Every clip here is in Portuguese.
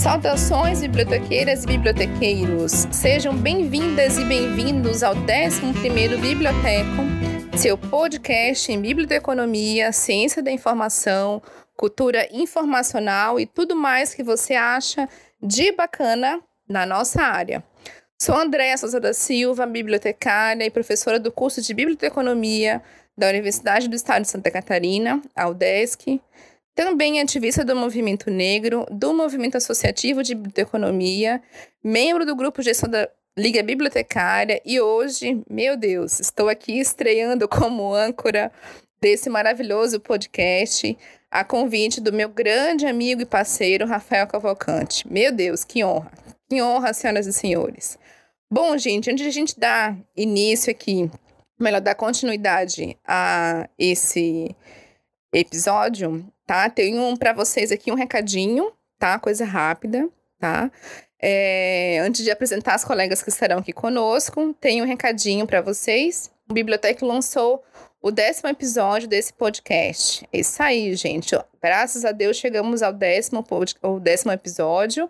Saudações, bibliotequeiras e bibliotequeiros! Sejam bem-vindas e bem-vindos ao 11º Biblioteco, seu podcast em biblioteconomia, ciência da informação, cultura informacional e tudo mais que você acha de bacana na nossa área. Sou Andréa Souza da Silva, bibliotecária e professora do curso de Biblioteconomia da Universidade do Estado de Santa Catarina, a UDESC. Também ativista do movimento negro, do movimento associativo de biblioteconomia, membro do grupo Gestão da Liga Bibliotecária e hoje, meu Deus, estou aqui estreando como âncora desse maravilhoso podcast, a convite do meu grande amigo e parceiro Rafael Cavalcante. Meu Deus, que honra! Que honra, senhoras e senhores. Bom, gente, antes de a gente dar início aqui, melhor, dar continuidade a esse episódio, tá? Tenho para vocês aqui um recadinho, tá? Coisa rápida, tá? É, antes de apresentar as colegas que estarão aqui conosco, tenho um recadinho para vocês. O Biblioteca lançou o décimo episódio desse podcast. É isso aí, gente. Graças a Deus chegamos ao décimo, ao décimo episódio.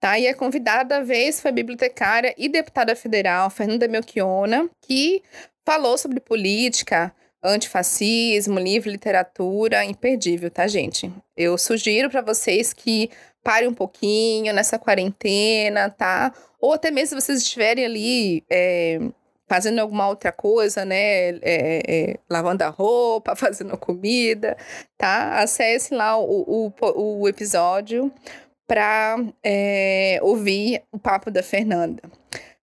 Tá? E a convidada da vez foi a bibliotecária e deputada federal Fernanda Melchiona, que falou sobre política, antifascismo, livro, literatura, imperdível, tá, gente? Eu sugiro para vocês que parem um pouquinho nessa quarentena, tá? Ou até mesmo se vocês estiverem ali é, fazendo alguma outra coisa, né? É, é, lavando a roupa, fazendo comida, tá? Acesse lá o, o, o episódio para ouvir o papo da Fernanda.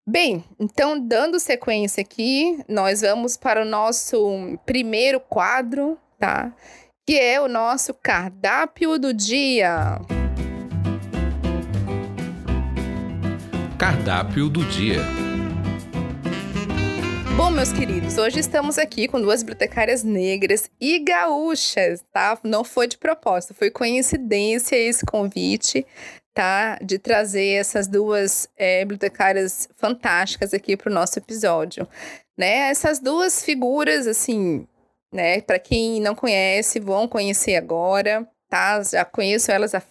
Bem, então, dando sequência aqui, nós vamos para o nosso primeiro quadro, tá? Que é o nosso cardápio do dia. Cardápio do dia. Bom, meus queridos, hoje estamos aqui com duas bibliotecárias negras e gaúchas, tá? Não foi de propósito, foi coincidência esse convite, tá? De trazer essas duas é, bibliotecárias fantásticas aqui para o nosso episódio, né? Essas duas figuras, assim, né? Para quem não conhece, vão conhecer agora, tá? Já conheço elas há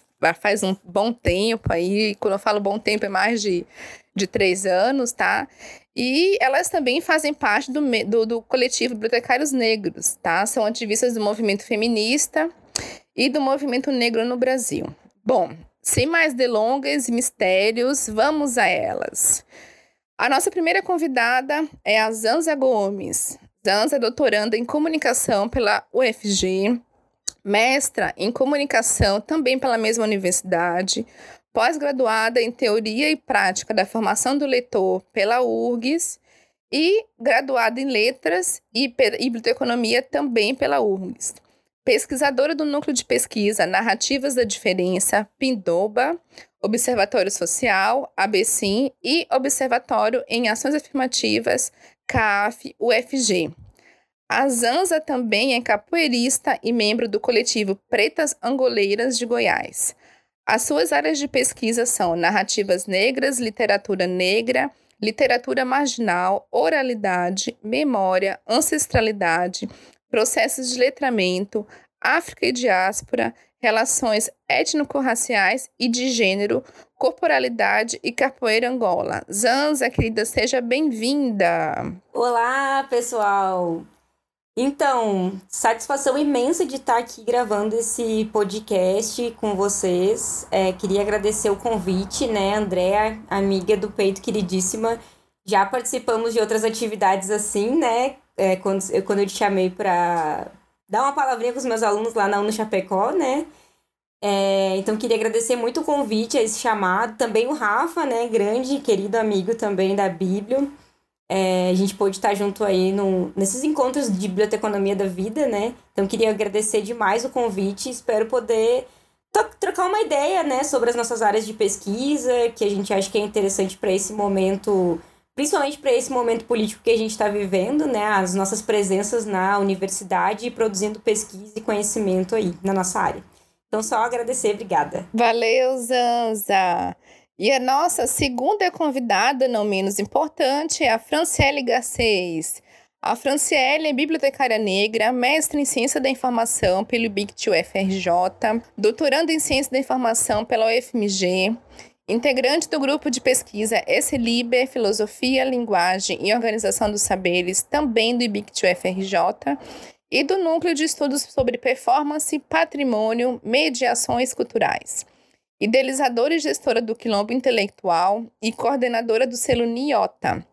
faz um bom tempo aí. Quando eu falo bom tempo, é mais de, de três anos, tá? E elas também fazem parte do, do, do coletivo Bibliotecários Negros, tá? São ativistas do movimento feminista e do movimento negro no Brasil. Bom, sem mais delongas e mistérios, vamos a elas. A nossa primeira convidada é a Zanza Gomes. Zanza é doutoranda em comunicação pela UFG, mestra em comunicação também pela mesma universidade, pós-graduada em Teoria e Prática da Formação do Leitor pela URGS e graduada em Letras e, Biblioteconomia também pela URGS. Pesquisadora do Núcleo de Pesquisa Narrativas da Diferença, Pindoba, Observatório Social, ABCIM e Observatório em Ações Afirmativas, CAF, UFG. A Zanza também é capoeirista e membro do coletivo Pretas Angoleiras de Goiás. As suas áreas de pesquisa são narrativas negras, literatura negra, literatura marginal, oralidade, memória, ancestralidade, processos de letramento, África e diáspora, relações étnico-raciais e de gênero, corporalidade e capoeira Angola. Zanza, querida, seja bem-vinda! Olá, pessoal! Então, satisfação imensa de estar aqui gravando esse podcast com vocês. É, queria agradecer o convite, né, Andréa, amiga do Peito queridíssima. Já participamos de outras atividades assim, né? É, quando, eu, quando eu te chamei para dar uma palavrinha com os meus alunos lá na UNO Chapecó, né? É, então, queria agradecer muito o convite, a esse chamado. Também o Rafa, né, grande, querido amigo também da Bíblia. É, a gente pôde estar junto aí no, nesses encontros de biblioteconomia da vida, né? Então queria agradecer demais o convite, espero poder trocar uma ideia, né, sobre as nossas áreas de pesquisa, que a gente acha que é interessante para esse momento, principalmente para esse momento político que a gente está vivendo, né, as nossas presenças na universidade produzindo pesquisa e conhecimento aí na nossa área. Então só agradecer, obrigada. Valeu, Zanza. E a nossa segunda convidada, não menos importante, é a Franciele Garcês. A Franciele é bibliotecária negra, mestre em Ciência da Informação pelo IBICT UFRJ, doutorando em Ciência da Informação pela UFMG, integrante do grupo de pesquisa SLIBER, Filosofia, Linguagem e Organização dos Saberes, também do IBICT UFRJ, e do Núcleo de Estudos sobre Performance, Patrimônio, Mediações Culturais. Idealizadora e gestora do Quilombo Intelectual e coordenadora do selo NIOTA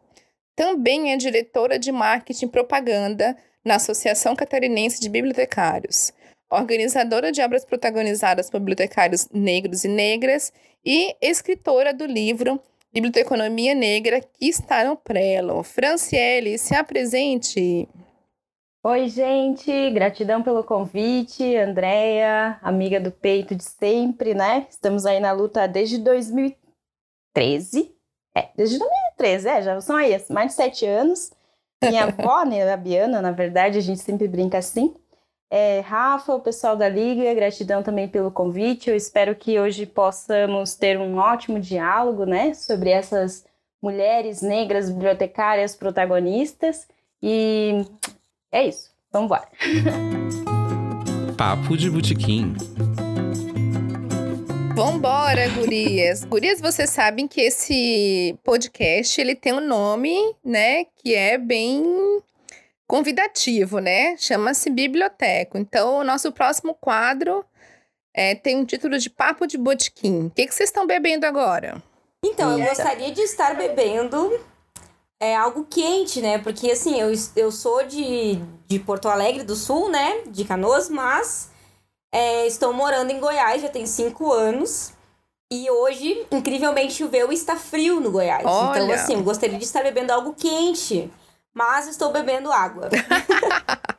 também é diretora de marketing e propaganda na Associação Catarinense de Bibliotecários, organizadora de obras protagonizadas por bibliotecários negros e negras e escritora do livro Biblioteconomia Negra, que está no Prelo. Franciele, se apresente. Oi, gente, gratidão pelo convite, Andréia, amiga do peito de sempre, né? Estamos aí na luta desde 2013, é, desde 2013, é, já são aí mais de sete anos. Minha avó, né, a Biana, na verdade, a gente sempre brinca assim. É, Rafa, o pessoal da Liga, gratidão também pelo convite. Eu espero que hoje possamos ter um ótimo diálogo, né, sobre essas mulheres negras bibliotecárias protagonistas. E é isso, vamos embora. Papo de Botequim. Vambora, gurias. Gurias, vocês sabem que esse podcast, ele tem um nome, né, que é bem convidativo, né? Chama-se Biblioteco. Então, o nosso próximo quadro é, tem um título de Papo de Botequim. O que, que vocês estão bebendo agora? Então, eu gostaria de estar bebendo é, algo quente, né? Porque, assim, eu, eu sou de, de Porto Alegre do Sul, né? De Canoas, mas é, estou morando em Goiás, já tem cinco anos. E hoje, incrivelmente, choveu e está frio no Goiás. Então, Olha. Então, assim, gostaria de estar bebendo algo quente. Mas estou bebendo água.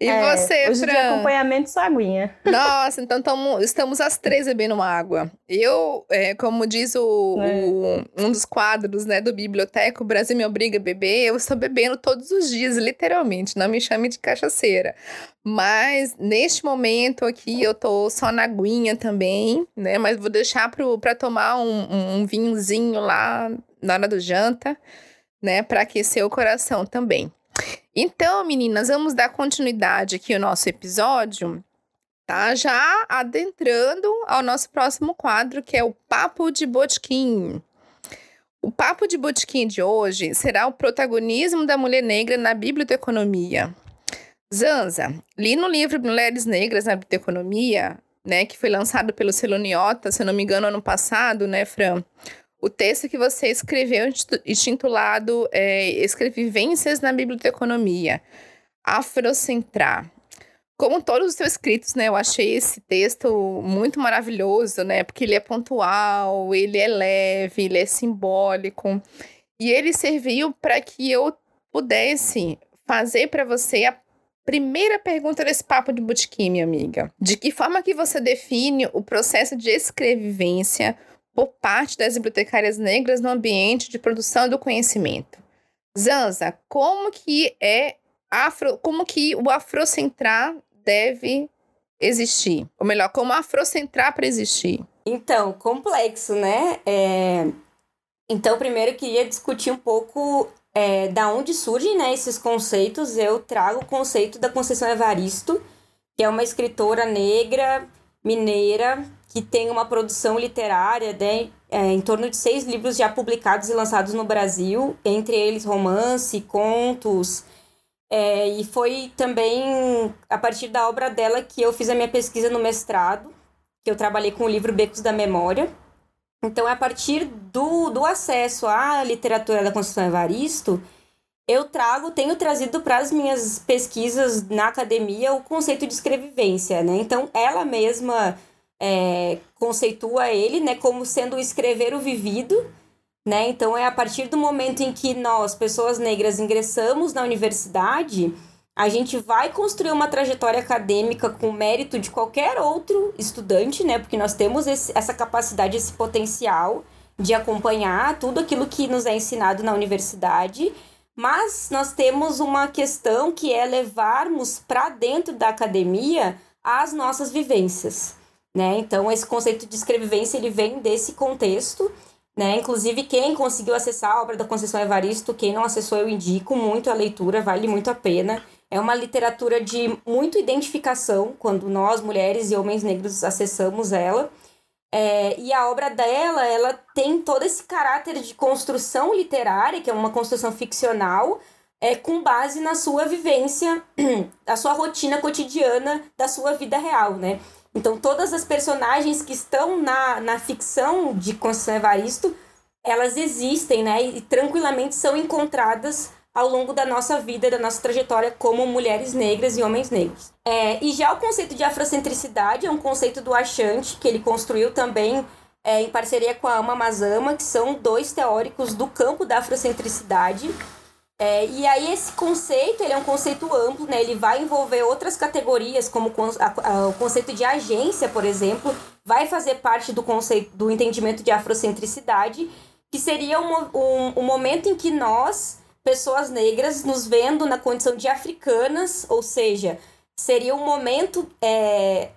E é, você, hoje Fran? de acompanhamento só aguinha. Nossa, então tamo, estamos as três bebendo uma água. Eu, é, como diz o, é. o, um dos quadros né, do Biblioteca, o Brasil me obriga a beber, eu estou bebendo todos os dias, literalmente. Não me chame de cachaceira. Mas neste momento aqui eu tô só na aguinha também, né? Mas vou deixar para tomar um, um vinhozinho lá na hora do janta, né? Para aquecer o coração também. Então, meninas, vamos dar continuidade aqui ao nosso episódio, tá? Já adentrando ao nosso próximo quadro, que é o Papo de Botequim. O Papo de Botequim de hoje será o protagonismo da mulher negra na biblioteconomia. Zanza, li no livro Mulheres Negras na Biblioteconomia, né, que foi lançado pelo Celoniota, se eu não me engano, ano passado, né, Fran? O texto que você escreveu intitulado é, Escrevivências na Biblioteconomia, Afrocentrar. Como todos os seus escritos, né, eu achei esse texto muito maravilhoso, né, porque ele é pontual, ele é leve, ele é simbólico, e ele serviu para que eu pudesse fazer para você a primeira pergunta desse papo de botequim, minha amiga. De que forma que você define o processo de escrevivência, por parte das bibliotecárias negras no ambiente de produção do conhecimento. Zanza, como que é afro, como que o afrocentrar deve existir? Ou melhor, como afrocentrar para existir? Então, complexo, né? É... Então, primeiro eu queria discutir um pouco é, da onde surgem né, esses conceitos. Eu trago o conceito da Conceição Evaristo, que é uma escritora negra, mineira, que tem uma produção literária né, é, em torno de seis livros já publicados e lançados no Brasil, entre eles romance, contos. É, e foi também a partir da obra dela que eu fiz a minha pesquisa no mestrado, que eu trabalhei com o livro Becos da Memória. Então, a partir do, do acesso à literatura da Conceição Evaristo, eu trago, tenho trazido para as minhas pesquisas na academia o conceito de escrevivência, né? Então, ela mesma é, conceitua ele né, como sendo escrever o vivido. Né? Então, é a partir do momento em que nós, pessoas negras, ingressamos na universidade, a gente vai construir uma trajetória acadêmica com mérito de qualquer outro estudante, né? Porque nós temos esse, essa capacidade, esse potencial de acompanhar tudo aquilo que nos é ensinado na universidade, mas nós temos uma questão que é levarmos para dentro da academia as nossas vivências né? Então esse conceito de escrevivência ele vem desse contexto Né? Inclusive, quem conseguiu acessar a obra da Conceição Evaristo, quem não acessou, eu indico muito a leitura, vale muito a pena. É uma literatura de muito identificação, quando nós, mulheres e homens negros, acessamos ela. É, e a obra dela, ela tem todo esse caráter de construção literária, que é uma construção ficcional, é, com base na sua vivência, a sua rotina cotidiana da sua vida real, né? Então, todas as personagens que estão na, na ficção de Conceição Evaristo, elas existem, né? E tranquilamente são encontradas ao longo da nossa vida, da nossa trajetória como mulheres negras e homens negros. É, e já o conceito de afrocentricidade é um conceito do Achante, que ele construiu também é, em parceria com a Ama Mazama, que são dois teóricos do campo da afrocentricidade. É, e aí esse conceito, ele é um conceito amplo, né? Ele vai envolver outras categorias, como o conceito de agência, por exemplo, vai fazer parte do conceito do entendimento de afrocentricidade, que seria um, um, um momento em que nós pessoas negras nos vendo na condição de africanas, ou seja, seria um momento é,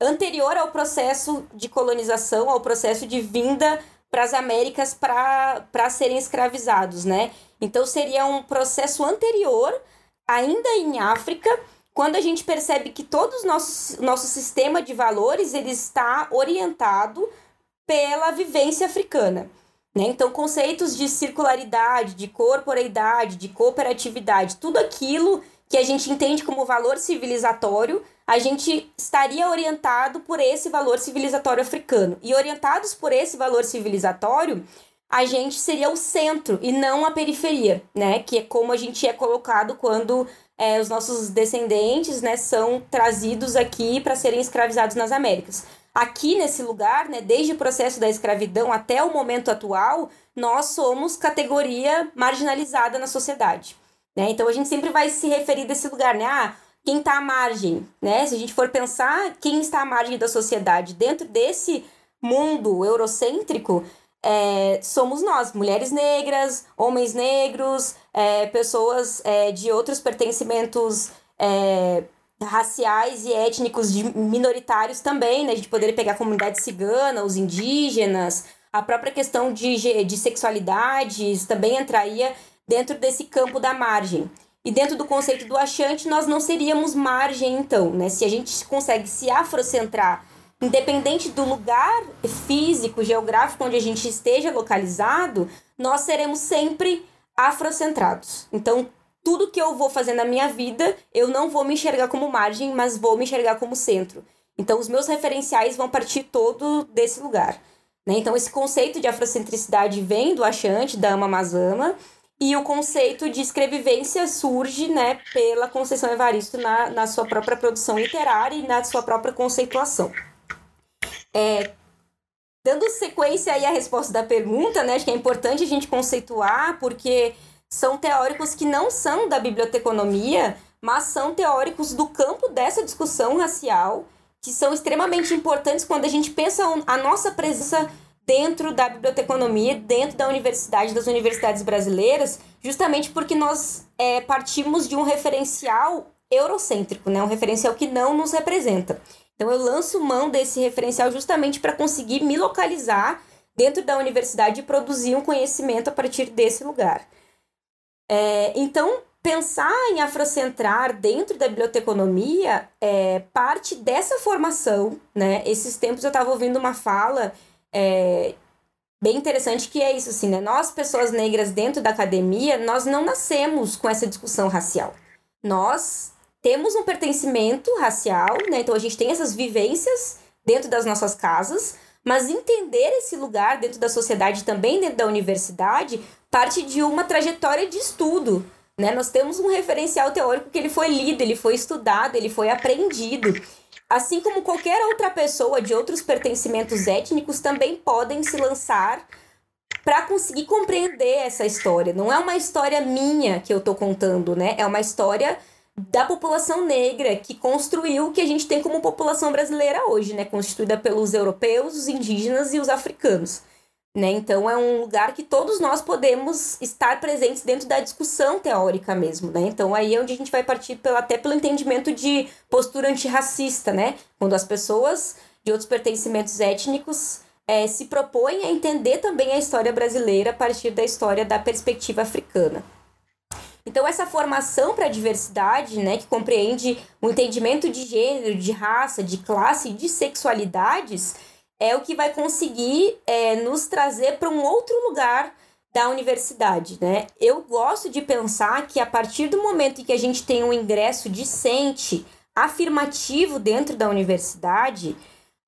anterior ao processo de colonização, ao processo de vinda para as Américas para serem escravizados, né? Então seria um processo anterior, ainda em África, quando a gente percebe que todo o nosso, nosso sistema de valores ele está orientado pela vivência africana. Né? Então, conceitos de circularidade, de corporeidade, de cooperatividade, tudo aquilo que a gente entende como valor civilizatório, a gente estaria orientado por esse valor civilizatório africano. E orientados por esse valor civilizatório, a gente seria o centro e não a periferia, né? Que é como a gente é colocado quando é, os nossos descendentes, né, são trazidos aqui para serem escravizados nas Américas. Aqui nesse lugar, né, desde o processo da escravidão até o momento atual, nós somos categoria marginalizada na sociedade. Né? Então a gente sempre vai se referir desse lugar, né? Ah, quem está à margem, né? Se a gente for pensar quem está à margem da sociedade dentro desse mundo eurocêntrico, é, somos nós, mulheres negras, homens negros, é, pessoas é, de outros pertencimentos é, raciais e étnicos de minoritários também, né? A gente poderia pegar a comunidade cigana, os indígenas, a própria questão de, de sexualidades também entraria dentro desse campo da margem. E dentro do conceito do achante, nós não seríamos margem, então, né? Se a gente consegue se afrocentrar, independente do lugar físico, geográfico onde a gente esteja localizado, nós seremos sempre afrocentrados. Então, tudo que eu vou fazer na minha vida, eu não vou me enxergar como margem, mas vou me enxergar como centro. Então, os meus referenciais vão partir todo desse lugar. Né? Então, esse conceito de afrocentricidade vem do Achante, da Ama Mazama, e o conceito de escrevivência surge né, pela Conceição Evaristo na, na sua própria produção literária e na sua própria conceituação. É, dando sequência aí à resposta da pergunta, né, acho que é importante a gente conceituar, porque são teóricos que não são da biblioteconomia, mas são teóricos do campo dessa discussão racial, que são extremamente importantes quando a gente pensa a nossa presença dentro da biblioteconomia, dentro da universidade, das universidades brasileiras, justamente porque nós é, partimos de um referencial eurocêntrico, né? um referencial que não nos representa. Então eu lanço mão desse referencial justamente para conseguir me localizar dentro da universidade e produzir um conhecimento a partir desse lugar. É, então, pensar em afrocentrar dentro da biblioteconomia é parte dessa formação, né? Esses tempos eu estava ouvindo uma fala é, bem interessante que é isso, assim, né? Nós, pessoas negras dentro da academia, nós não nascemos com essa discussão racial. Nós temos um pertencimento racial, né? Então a gente tem essas vivências dentro das nossas casas, mas entender esse lugar dentro da sociedade, também dentro da universidade, parte de uma trajetória de estudo. Né? Nós temos um referencial teórico que ele foi lido, ele foi estudado, ele foi aprendido. Assim como qualquer outra pessoa de outros pertencimentos étnicos também podem se lançar para conseguir compreender essa história. Não é uma história minha que eu estou contando, né? É uma história da população negra que construiu o que a gente tem como população brasileira hoje, né? Constituída pelos europeus, os indígenas e os africanos. Né? Então é um lugar que todos nós podemos estar presentes dentro da discussão teórica mesmo, né? Então aí é onde a gente vai partir pelo, até pelo entendimento de postura antirracista, né? Quando as pessoas de outros pertencimentos étnicos é, se propõe a entender também a história brasileira a partir da história da perspectiva africana. Então, essa formação para a diversidade, né, que compreende o entendimento de gênero, de raça, de classe de sexualidades, é o que vai conseguir é, nos trazer para um outro lugar da universidade, né? Eu gosto de pensar que a partir do momento em que a gente tem um ingresso decente, afirmativo dentro da universidade,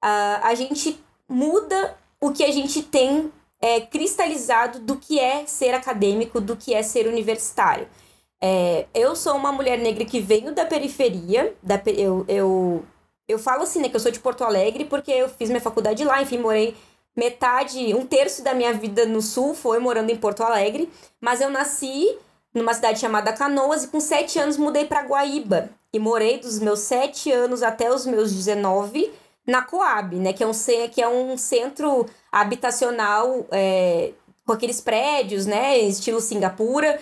uh, a gente muda o que a gente tem é, cristalizado do que é ser acadêmico, do que é ser universitário. É, eu sou uma mulher negra que venho da periferia, da, eu, eu, eu falo assim, né, que eu sou de Porto Alegre porque eu fiz minha faculdade lá, enfim, morei metade, um terço da minha vida no sul foi morando em Porto Alegre, mas eu nasci numa cidade chamada Canoas e com sete anos mudei para Guaíba e morei dos meus sete anos até os meus 19 na Coab, né? Que é um, que é um centro habitacional é, com aqueles prédios, né? Estilo Singapura.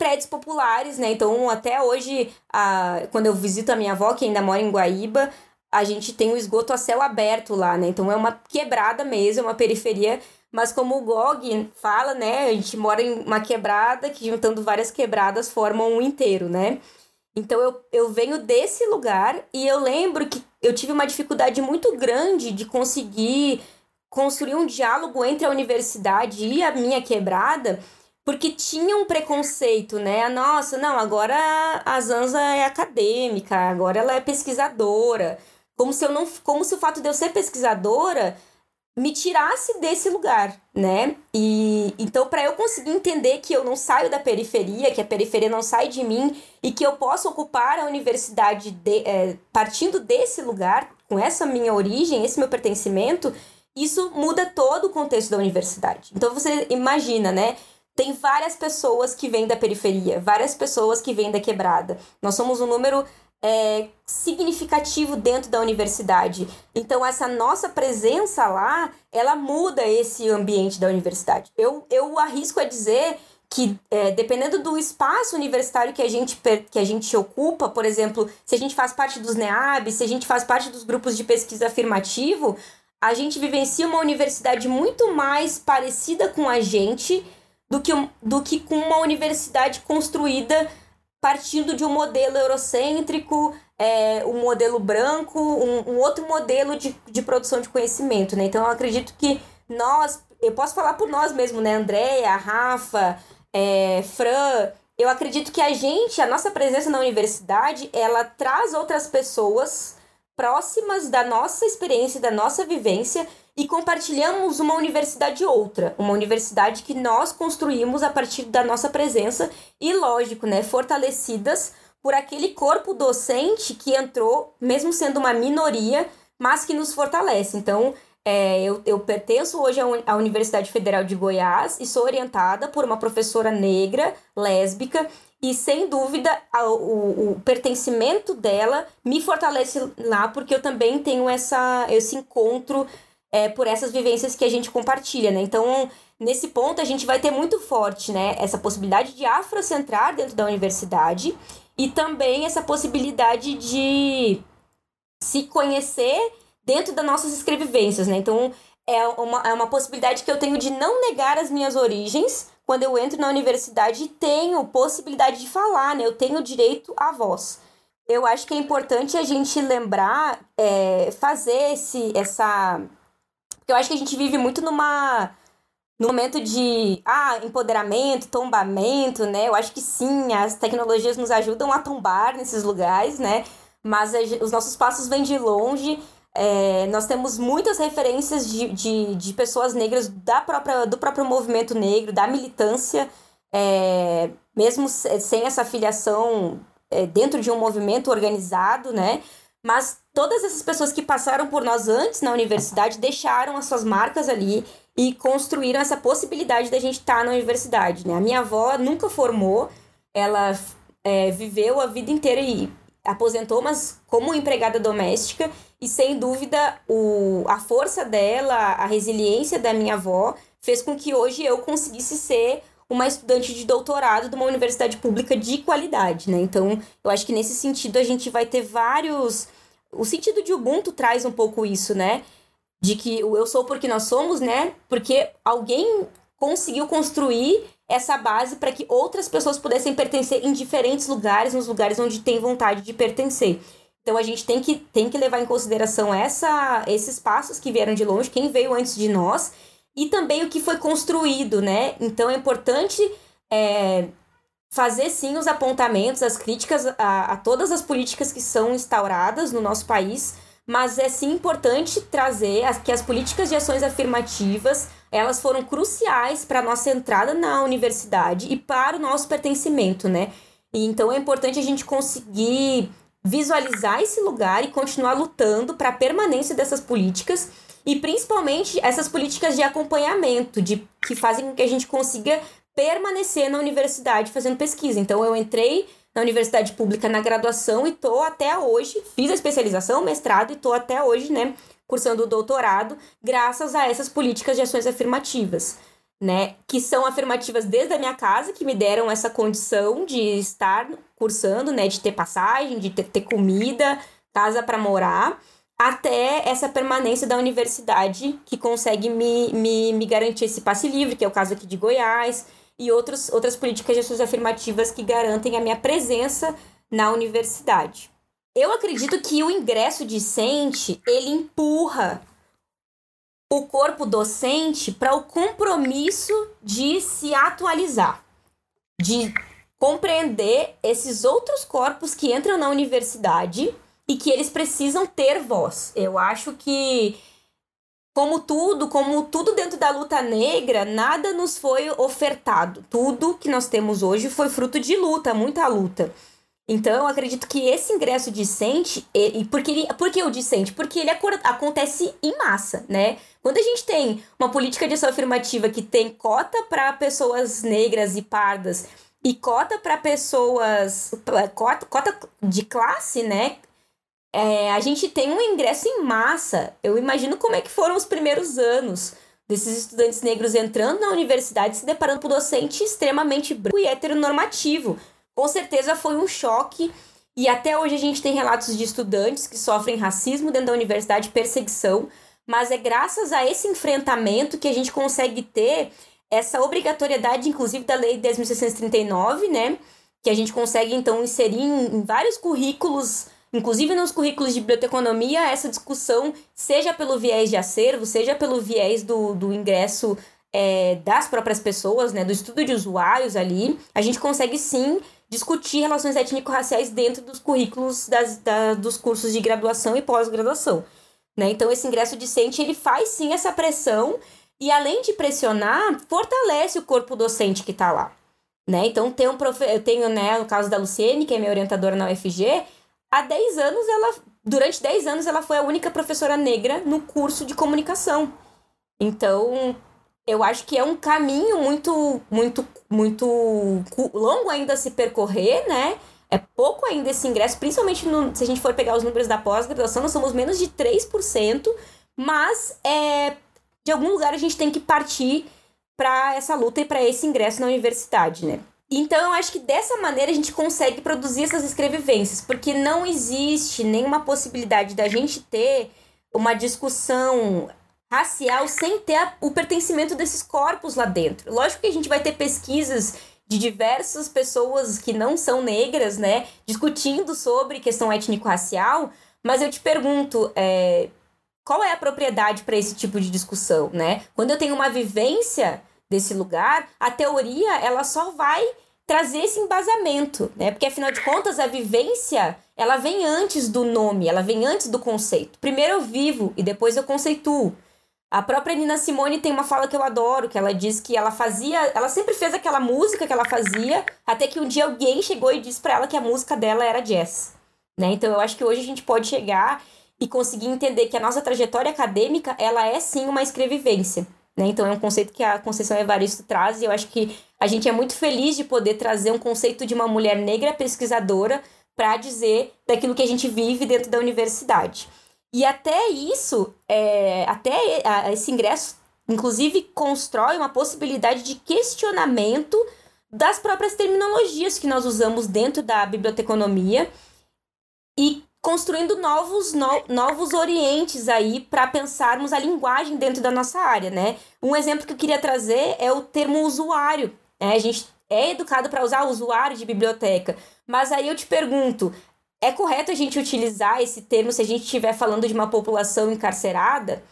Prédios populares, né? Então, até hoje, a, quando eu visito a minha avó, que ainda mora em Guaíba, a gente tem o esgoto a céu aberto lá, né? Então, é uma quebrada mesmo, é uma periferia mas como o Gog fala, né, a gente mora em uma quebrada que juntando várias quebradas formam um inteiro, né? Então eu, eu venho desse lugar e eu lembro que eu tive uma dificuldade muito grande de conseguir construir um diálogo entre a universidade e a minha quebrada, porque tinha um preconceito, né? Nossa, não, agora a Zanza é acadêmica, agora ela é pesquisadora. Como se eu não, como se o fato de eu ser pesquisadora me tirasse desse lugar, né? E então para eu conseguir entender que eu não saio da periferia, que a periferia não sai de mim e que eu posso ocupar a universidade de, é, partindo desse lugar, com essa minha origem, esse meu pertencimento, isso muda todo o contexto da universidade. Então você imagina, né? Tem várias pessoas que vêm da periferia, várias pessoas que vêm da quebrada. Nós somos um número é, significativo dentro da universidade. Então, essa nossa presença lá, ela muda esse ambiente da universidade. Eu, eu arrisco a dizer que, é, dependendo do espaço universitário que a, gente, que a gente ocupa, por exemplo, se a gente faz parte dos NEAB, se a gente faz parte dos grupos de pesquisa afirmativo, a gente vivencia uma universidade muito mais parecida com a gente do que, do que com uma universidade construída partindo de um modelo eurocêntrico, é, um modelo branco, um, um, outro modelo de, de produção de conhecimento, né? Então, eu acredito que nós, eu posso falar por nós mesmo, né? Andréia, Rafa, é, Fran, eu acredito que a gente, a nossa presença na universidade, ela traz outras pessoas próximas da nossa experiência, da nossa vivência e compartilhamos uma universidade outra, uma universidade que nós construímos a partir da nossa presença e, lógico, né, fortalecidas por aquele corpo docente que entrou, mesmo sendo uma minoria, mas que nos fortalece. Então, é, eu, eu pertenço hoje à Universidade Federal de Goiás e sou orientada por uma professora negra, lésbica, e sem dúvida a, o, o pertencimento dela me fortalece lá, porque eu também tenho essa, esse encontro é, por essas vivências que a gente compartilha, né? Então, nesse ponto, a gente vai ter muito forte, né? Essa possibilidade de afrocentrar dentro da universidade e também essa possibilidade de se conhecer dentro das nossas escrevivências, né? Então, é uma, é uma possibilidade que eu tenho de não negar as minhas origens quando eu entro na universidade e tenho possibilidade de falar, né? Eu tenho direito à voz. Eu acho que é importante a gente lembrar, é, fazer esse, essa porque eu acho que a gente vive muito numa no momento de ah, empoderamento, tombamento, né? Eu acho que sim, as tecnologias nos ajudam a tombar nesses lugares, né? Mas a, os nossos passos vêm de longe. É, nós temos muitas referências de, de, de, pessoas negras da própria, do próprio movimento negro, da militância, é, mesmo sem essa filiação é, dentro de um movimento organizado, né? Mas todas essas pessoas que passaram por nós antes na universidade deixaram as suas marcas ali e construíram essa possibilidade da gente estar tá na universidade, né? A minha avó nunca formou, ela é, viveu a vida inteira e aposentou, mas como empregada doméstica e sem dúvida o, a força dela, a resiliência da minha avó fez com que hoje eu conseguisse ser uma estudante de doutorado de uma universidade pública de qualidade, né? Então, eu acho que nesse sentido a gente vai ter vários. O sentido de Ubuntu traz um pouco isso, né? de que o eu sou porque nós somos, né? Porque alguém conseguiu construir essa base para que outras pessoas pudessem pertencer em diferentes lugares, nos lugares onde tem vontade de pertencer. Então a gente tem que, tem que levar em consideração essa, esses passos que vieram de longe, quem veio antes de nós, e também o que foi construído, né? Então é importante é, fazer sim os apontamentos, as críticas a, a todas as políticas que são instauradas no nosso país, mas é sim importante trazer as, que as políticas de ações afirmativas elas foram cruciais para a nossa entrada na universidade e para o nosso pertencimento, né? E então é importante a gente conseguir visualizar esse lugar e continuar lutando para a permanência dessas políticas e principalmente essas políticas de acompanhamento, de que fazem com que a gente consiga permanecer na universidade fazendo pesquisa. Então eu entrei na universidade pública na graduação e tô até hoje, fiz a especialização, mestrado e tô até hoje, né, cursando o doutorado, graças a essas políticas de ações afirmativas, né, que são afirmativas desde a minha casa, que me deram essa condição de estar cursando, né, de ter passagem, de ter, ter comida, casa para morar, até essa permanência da universidade que consegue me, me, me garantir esse passe livre, que é o caso aqui de Goiás, e outros, outras políticas de ações afirmativas que garantem a minha presença na universidade. Eu acredito que o ingresso discente, ele empurra o corpo docente para o compromisso de se atualizar, de compreender esses outros corpos que entram na universidade e que eles precisam ter voz. Eu acho que como tudo, como tudo dentro da luta negra, nada nos foi ofertado. Tudo que nós temos hoje foi fruto de luta, muita luta. Então, eu acredito que esse ingresso discente, e porque ele, por que o discente? Porque ele acontece em massa, né? Quando a gente tem uma política de ação afirmativa que tem cota para pessoas negras e pardas e cota para pessoas cota, cota de classe, né? é, a gente tem um ingresso em massa. Eu imagino como é que foram os primeiros anos desses estudantes negros entrando na universidade se deparando com um docente extremamente branco e heteronormativo. Com certeza foi um choque. E até hoje a gente tem relatos de estudantes que sofrem racismo dentro da universidade, perseguição, mas é graças a esse enfrentamento que a gente consegue ter essa obrigatoriedade, inclusive da Lei 10.639, né? Que a gente consegue, então, inserir em, vários currículos Inclusive nos currículos de biblioteconomia, essa discussão, seja pelo viés de acervo, seja pelo viés do, do ingresso é, das próprias pessoas, né, do estudo de usuários ali, a gente consegue sim discutir relações étnico-raciais dentro dos currículos das, da, dos cursos de graduação e pós-graduação. Né? Então, esse ingresso discente, ele faz sim essa pressão e, além de pressionar, fortalece o corpo docente que está lá. Né? Então, tem um profe... eu tenho, né, no caso da Luciene, que é minha orientadora na UFG, há 10 anos ela durante 10 anos ela foi a única professora negra no curso de comunicação. Então, eu acho que é um caminho muito muito muito longo ainda a se percorrer, né? É pouco ainda esse ingresso, principalmente no, se a gente for pegar os números da pós-graduação, nós somos menos de 3%, mas é, de algum lugar a gente tem que partir para essa luta e para esse ingresso na universidade, né? Então, eu acho que dessa maneira a gente consegue produzir essas escrevivências, porque não existe nenhuma possibilidade da gente ter uma discussão racial sem ter a, o pertencimento desses corpos lá dentro. Lógico que a gente vai ter pesquisas de diversas pessoas que não são negras, né, discutindo sobre questão étnico-racial, mas eu te pergunto, é, qual é a propriedade para esse tipo de discussão, né? Quando eu tenho uma vivência desse lugar, a teoria ela só vai trazer esse embasamento, né? Porque afinal de contas a vivência, ela vem antes do nome, ela vem antes do conceito. Primeiro eu vivo e depois eu conceituo. A própria Nina Simone tem uma fala que eu adoro, que ela diz que ela fazia, ela sempre fez aquela música que ela fazia, até que um dia alguém chegou e disse para ela que a música dela era jazz, né? Então eu acho que hoje a gente pode chegar e conseguir entender que a nossa trajetória acadêmica, ela é sim uma escrevivência. Né? Então é um conceito que a Conceição Evaristo traz e eu acho que a gente é muito feliz de poder trazer um conceito de uma mulher negra pesquisadora para dizer daquilo que a gente vive dentro da universidade. E até isso, é, até esse ingresso, inclusive, constrói uma possibilidade de questionamento das próprias terminologias que nós usamos dentro da biblioteconomia e construindo novos, no, novos orientes aí para pensarmos a linguagem dentro da nossa área, né? Um exemplo que eu queria trazer é o termo usuário. Né? A gente é educado para usar usuário de biblioteca, mas aí eu te pergunto, é correto a gente utilizar esse termo se a gente estiver falando de uma população encarcerada?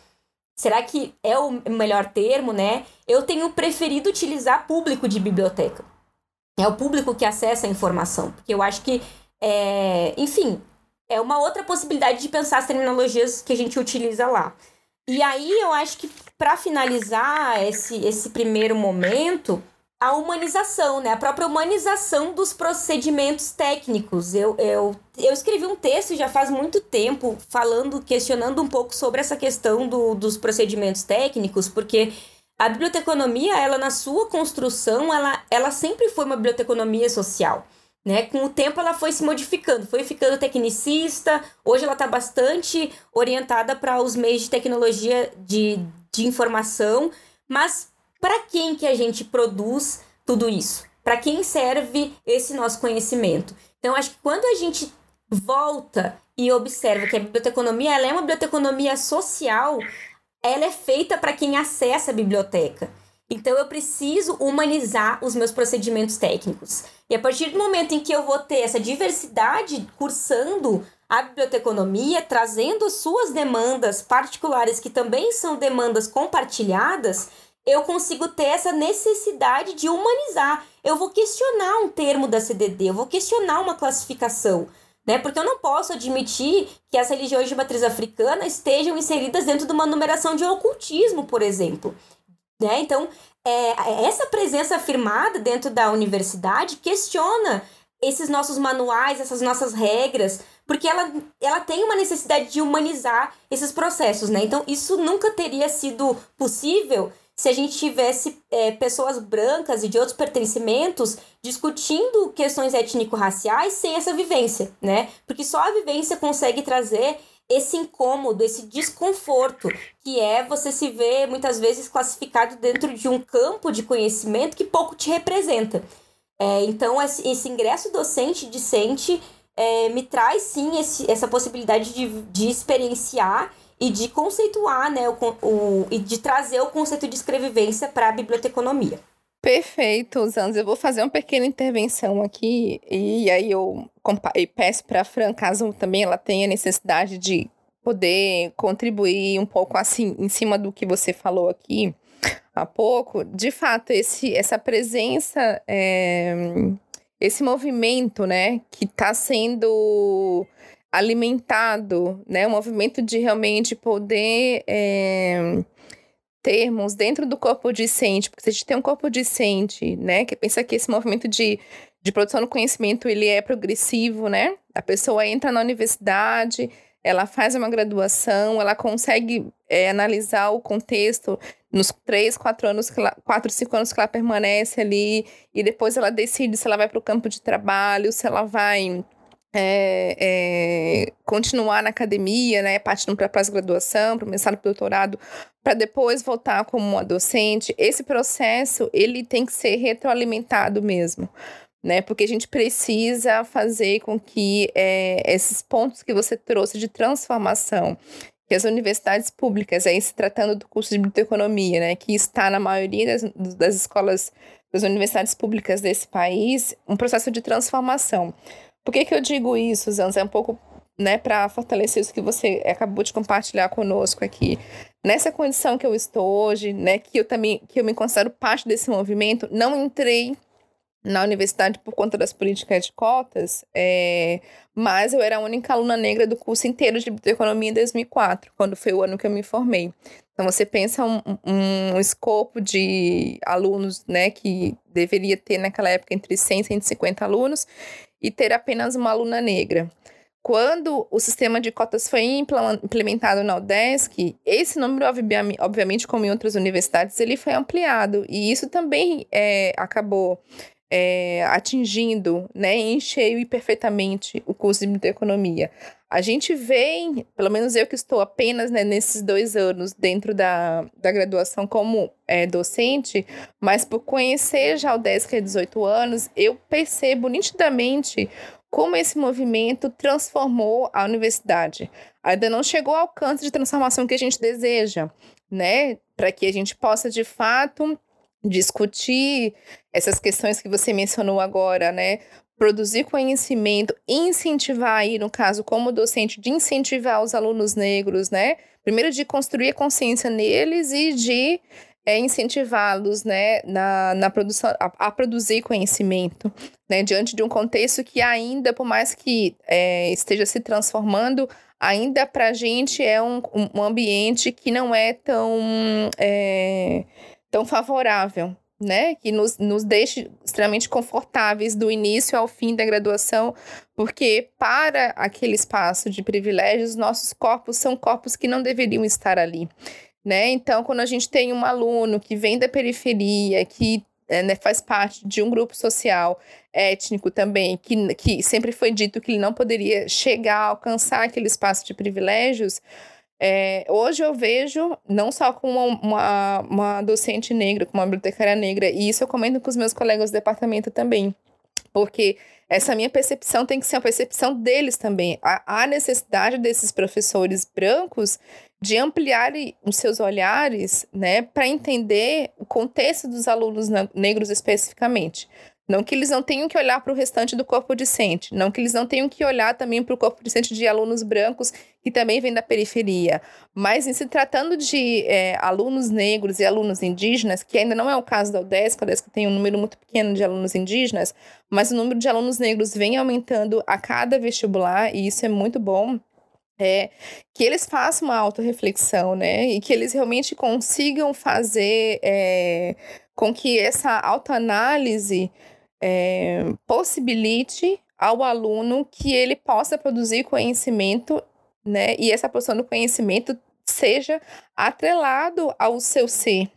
Será que é o melhor termo, né? Eu tenho preferido utilizar público de biblioteca. É o público que acessa a informação, porque eu acho que, é, enfim, é uma outra possibilidade de pensar as terminologias que a gente utiliza lá. E aí eu acho que para finalizar esse, esse primeiro momento, a humanização, né? A própria humanização dos procedimentos técnicos. Eu, eu, eu escrevi um texto já faz muito tempo falando, questionando um pouco sobre essa questão do, dos procedimentos técnicos, porque a biblioteconomia, ela na sua construção, ela, ela sempre foi uma biblioteconomia social. Né? Com o tempo ela foi se modificando, foi ficando tecnicista, hoje ela está bastante orientada para os meios de tecnologia de, de informação, mas para quem que a gente produz tudo isso? Para quem serve esse nosso conhecimento? Então, acho que quando a gente volta e observa que a biblioteconomia ela é uma biblioteconomia social, ela é feita para quem acessa a biblioteca. Então, eu preciso humanizar os meus procedimentos técnicos. E a partir do momento em que eu vou ter essa diversidade cursando a biblioteconomia, trazendo suas demandas particulares, que também são demandas compartilhadas, eu consigo ter essa necessidade de humanizar. Eu vou questionar um termo da CDD, eu vou questionar uma classificação, né? Porque eu não posso admitir que as religiões de matriz africana estejam inseridas dentro de uma numeração de ocultismo, por exemplo. Né? Então, é, essa presença afirmada dentro da universidade questiona esses nossos manuais, essas nossas regras, porque ela, ela tem uma necessidade de humanizar esses processos, né? Então, isso nunca teria sido possível se a gente tivesse é, pessoas brancas e de outros pertencimentos discutindo questões étnico-raciais sem essa vivência, né? Porque só a vivência consegue trazer esse incômodo, esse desconforto, que é você se ver muitas vezes classificado dentro de um campo de conhecimento que pouco te representa. É, então, esse ingresso docente-discente é, me traz sim esse, essa possibilidade de, de experienciar e de conceituar, né, o, o, e de trazer o conceito de escrevivência para a biblioteconomia. Perfeito, Zanz. Eu vou fazer uma pequena intervenção aqui e aí eu e peço para a Fran, caso também ela tenha necessidade de poder contribuir um pouco assim em cima do que você falou aqui há pouco. De fato, esse, essa presença, é, esse movimento, né, que está sendo alimentado, né? Um movimento de realmente poder é, termos dentro do corpo discente, porque se a gente tem um corpo discente, né? Que pensa que esse movimento de, de produção do conhecimento ele é progressivo, né? A pessoa entra na universidade, ela faz uma graduação, ela consegue é, analisar o contexto nos três, quatro anos, que ela, quatro, cinco anos que ela permanece ali, e depois ela decide se ela vai para o campo de trabalho, se ela vai é, é, continuar na academia, né, partindo para pós-graduação, para o mestrado, para o doutorado, para depois voltar como uma docente, esse processo ele tem que ser retroalimentado mesmo, né, porque a gente precisa fazer com que é, esses pontos que você trouxe de transformação, que as universidades públicas, aí se tratando do curso de biblioteconomia, né, que está na maioria das, das escolas, das universidades públicas desse país, um processo de transformação. Por que, que eu digo isso, Zanz? É um pouco né, para fortalecer isso que você acabou de compartilhar conosco aqui. Nessa condição que eu estou hoje, né, que eu também que eu me considero parte desse movimento, não entrei na universidade por conta das políticas de cotas, é, mas eu era a única aluna negra do curso inteiro de biblioteconomia em 2004, quando foi o ano que eu me formei. Então você pensa um, um, um escopo de alunos, né, que deveria ter naquela época entre 100 e 150 alunos, e ter apenas uma aluna negra. Quando o sistema de cotas foi implementado na UDESC, esse número, obviamente, como em outras universidades, ele foi ampliado. E isso também é, acabou é, atingindo né, em cheio e perfeitamente o curso de biblioteconomia. A gente vem, pelo menos eu que estou apenas né, nesses dois anos dentro da, da graduação como é, docente, mas por conhecer já o DESC há 18 anos, eu percebo nitidamente como esse movimento transformou a universidade. Ainda não chegou ao alcance de transformação que a gente deseja, né? Para que a gente possa, de fato, discutir essas questões que você mencionou agora, né? Produzir conhecimento, incentivar aí, no caso, como docente, de incentivar os alunos negros, né? Primeiro de construir a consciência neles e de é incentivá-los né, na, na produção, a, a, produzir conhecimento, né, diante de um contexto que ainda, por mais que é, esteja se transformando, ainda para a gente é um, um ambiente que não é tão, é, tão favorável, né? Que nos, nos deixe extremamente confortáveis do início ao fim da graduação, porque para aquele espaço de privilégios, nossos corpos são corpos que não deveriam estar ali. Né? Então, quando a gente tem um aluno que vem da periferia, que é, né, faz parte de um grupo social étnico também, que, que sempre foi dito que ele não poderia chegar a alcançar aquele espaço de privilégios, é, hoje eu vejo, não só com uma, uma, uma, docente negra, com uma bibliotecária negra, e isso eu comento com os meus colegas do departamento também, porque essa minha percepção tem que ser a percepção deles também. Há, necessidade desses professores brancos de ampliar os seus olhares, né, para entender o contexto dos alunos negros especificamente. Não que eles não tenham que olhar para o restante do corpo discente, não que eles não tenham que olhar também para o corpo discente de alunos brancos que também vêm da periferia, mas em se tratando de é, alunos negros e alunos indígenas, que ainda não é o caso da UDESC, a UDESC tem um número muito pequeno de alunos indígenas, mas o número de alunos negros vem aumentando a cada vestibular e isso é muito bom é que eles façam uma autorreflexão, né? E que eles realmente consigam fazer é, com que essa autoanálise é, possibilite ao aluno que ele possa produzir conhecimento, né? E essa produção do conhecimento seja atrelado ao seu ser,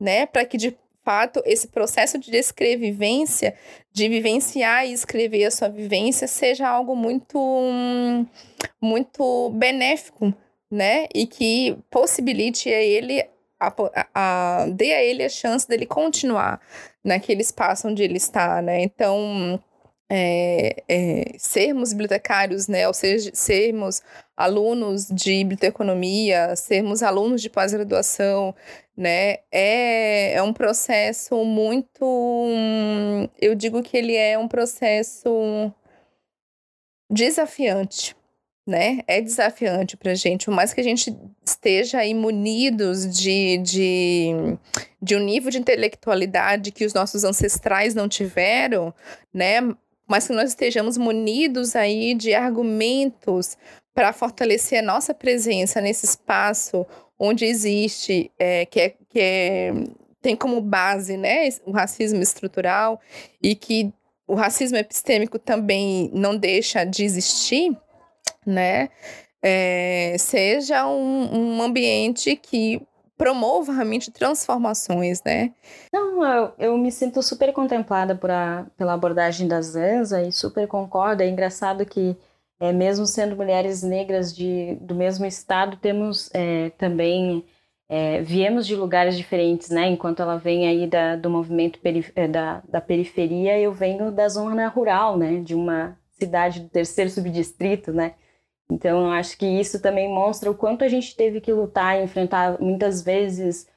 né? Para que de fato, esse processo de descrevivência, de vivenciar e escrever a sua vivência, seja algo muito, muito benéfico, né? E que possibilite a ele, a, a, a, dê a ele a chance dele continuar naquele espaço onde ele está, né? Então, é, é, sermos bibliotecários, né, ou seja, sermos alunos de biblioteconomia, sermos alunos de pós-graduação, né, é, é um processo muito, eu digo que ele é um processo desafiante, né, é desafiante para a gente, por mais que a gente esteja aí munidos de, de, de um nível de intelectualidade que os nossos ancestrais não tiveram, né, mas que nós estejamos munidos aí de argumentos para fortalecer a nossa presença nesse espaço onde existe, é, que, é, que é, tem como base né, o racismo estrutural e que o racismo epistêmico também não deixa de existir, né? É, seja um, um ambiente que promova realmente transformações, né? Não, eu, eu me sinto super contemplada por a, pela abordagem da Zanza e super concordo. É engraçado que, é, mesmo sendo mulheres negras de, do mesmo estado, temos é, também. É, viemos de lugares diferentes, né? Enquanto ela vem aí da, do movimento da, da periferia, eu venho da zona rural, né? De uma cidade do terceiro subdistrito, né? Então, eu acho que isso também mostra o quanto a gente teve que lutar e enfrentar muitas vezes,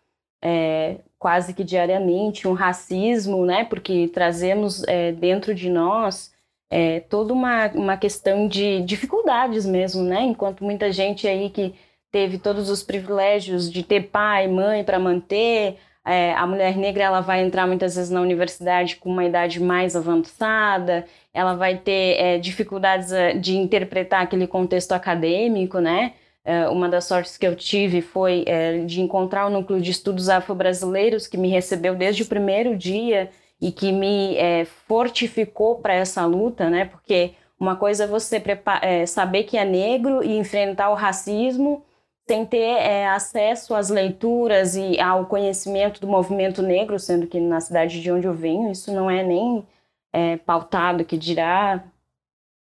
é, quase que diariamente, um racismo, né? Porque trazemos é, dentro de nós é, toda uma, uma questão de dificuldades mesmo, né? Enquanto muita gente aí que teve todos os privilégios de ter pai, mãe para manter, é, a mulher negra ela vai entrar muitas vezes na universidade com uma idade mais avançada, ela vai ter é, dificuldades é, de interpretar aquele contexto acadêmico, né? É, uma das sortes que eu tive foi é, de encontrar o núcleo de estudos afro-brasileiros que me recebeu desde o primeiro dia e que me é, fortificou para essa luta, né? Porque uma coisa é você saber que é negro e enfrentar o racismo sem ter é, acesso às leituras e ao conhecimento do movimento negro, sendo que na cidade de onde eu venho isso não é nem é, pautado, que dirá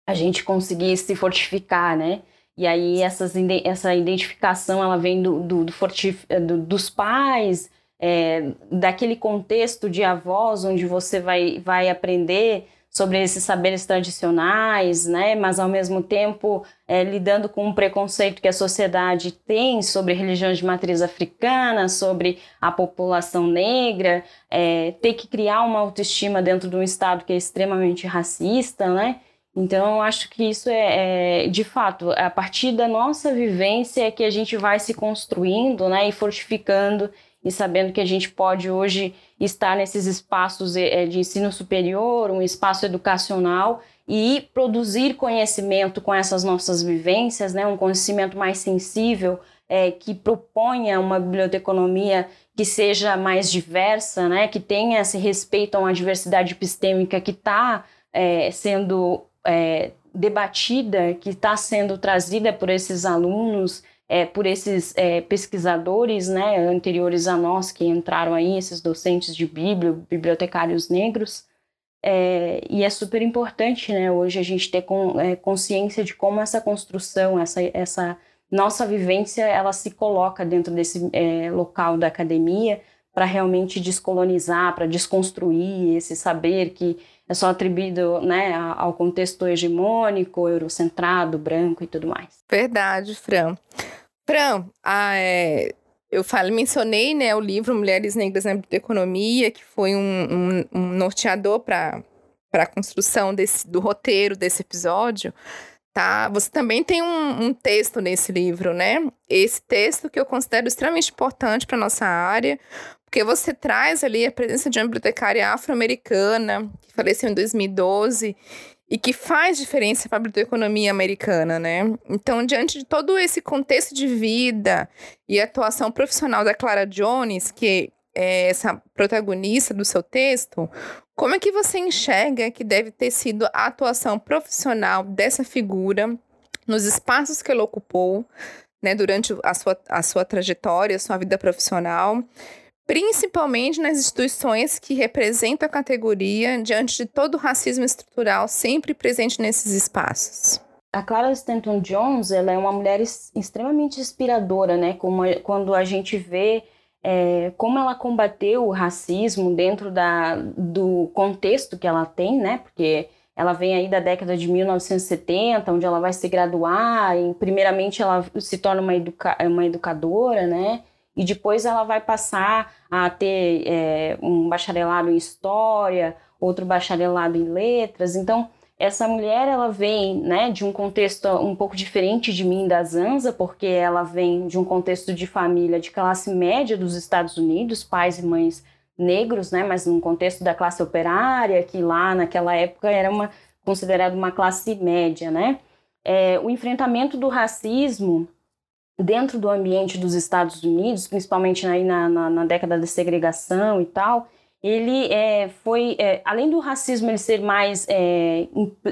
a gente conseguir se fortificar, né? E aí essas, essa identificação ela vem do, do, do, fortif, do dos pais, é, daquele contexto de avós onde você vai, vai aprender sobre esses saberes tradicionais, né? Mas ao mesmo tempo é, lidando com um preconceito que a sociedade tem sobre religiões de matriz africana, sobre a população negra, é, ter que criar uma autoestima dentro de um estado que é extremamente racista, né? Então, eu acho que isso é, é, de fato, a partir da nossa vivência é que a gente vai se construindo, né, e fortificando e sabendo que a gente pode hoje estar nesses espaços é, de ensino superior, um espaço educacional e produzir conhecimento com essas nossas vivências, né, um conhecimento mais sensível é, que proponha uma biblioteconomia que seja mais diversa, né, que tenha esse respeito a uma diversidade epistêmica que está é, sendo é, debatida, que está sendo trazida por esses alunos, é, por esses é, pesquisadores né, anteriores a nós que entraram aí, esses docentes de Bíblia, bibliotecários negros. É, e é super importante né, hoje a gente ter com, é, consciência de como essa construção, essa, essa nossa vivência, ela se coloca dentro desse é, local da academia para realmente descolonizar, para desconstruir esse saber que é só atribuído né, ao contexto hegemônico, eurocentrado, branco e tudo mais. Verdade, Fran. Fran, ah, é, eu falei, mencionei né, o livro Mulheres Negras na Economia, que foi um, um, um norteador para a construção desse, do roteiro desse episódio. Tá? Você também tem um, um, texto nesse livro, né? Esse texto que eu considero extremamente importante para nossa área, porque você traz ali a presença de uma bibliotecária afro-americana, que faleceu em 2012, e que faz diferença para a biblioteconomia americana, né? Então, diante de todo esse contexto de vida e atuação profissional da Clara Jones, que é essa protagonista do seu texto, como é que você enxerga que deve ter sido a atuação profissional dessa figura nos espaços que ela ocupou, né, durante a sua, a sua trajetória, sua vida profissional, principalmente nas instituições que representam a categoria diante de todo o racismo estrutural sempre presente nesses espaços. A Clara Stanton Jones, ela é uma mulher extremamente inspiradora, né? Como, quando a gente vê é, como ela combateu o racismo dentro da, do contexto que ela tem, né? Porque ela vem aí da década de 1970, onde ela vai se graduar, e primeiramente ela se torna uma, educa uma educadora, né? E depois ela vai passar a ter é, um bacharelado em história, outro bacharelado em letras. Então, essa mulher ela vem né, de um contexto um pouco diferente de mim da Zanza, porque ela vem de um contexto de família de classe média dos Estados Unidos, pais e mães negros, né, mas num contexto da classe operária, que lá naquela época era uma considerada uma classe média, né? É, o enfrentamento do racismo dentro do ambiente dos Estados Unidos, principalmente aí na, na, na década da segregação e tal, ele é, foi, é, além do racismo ele ser mais é,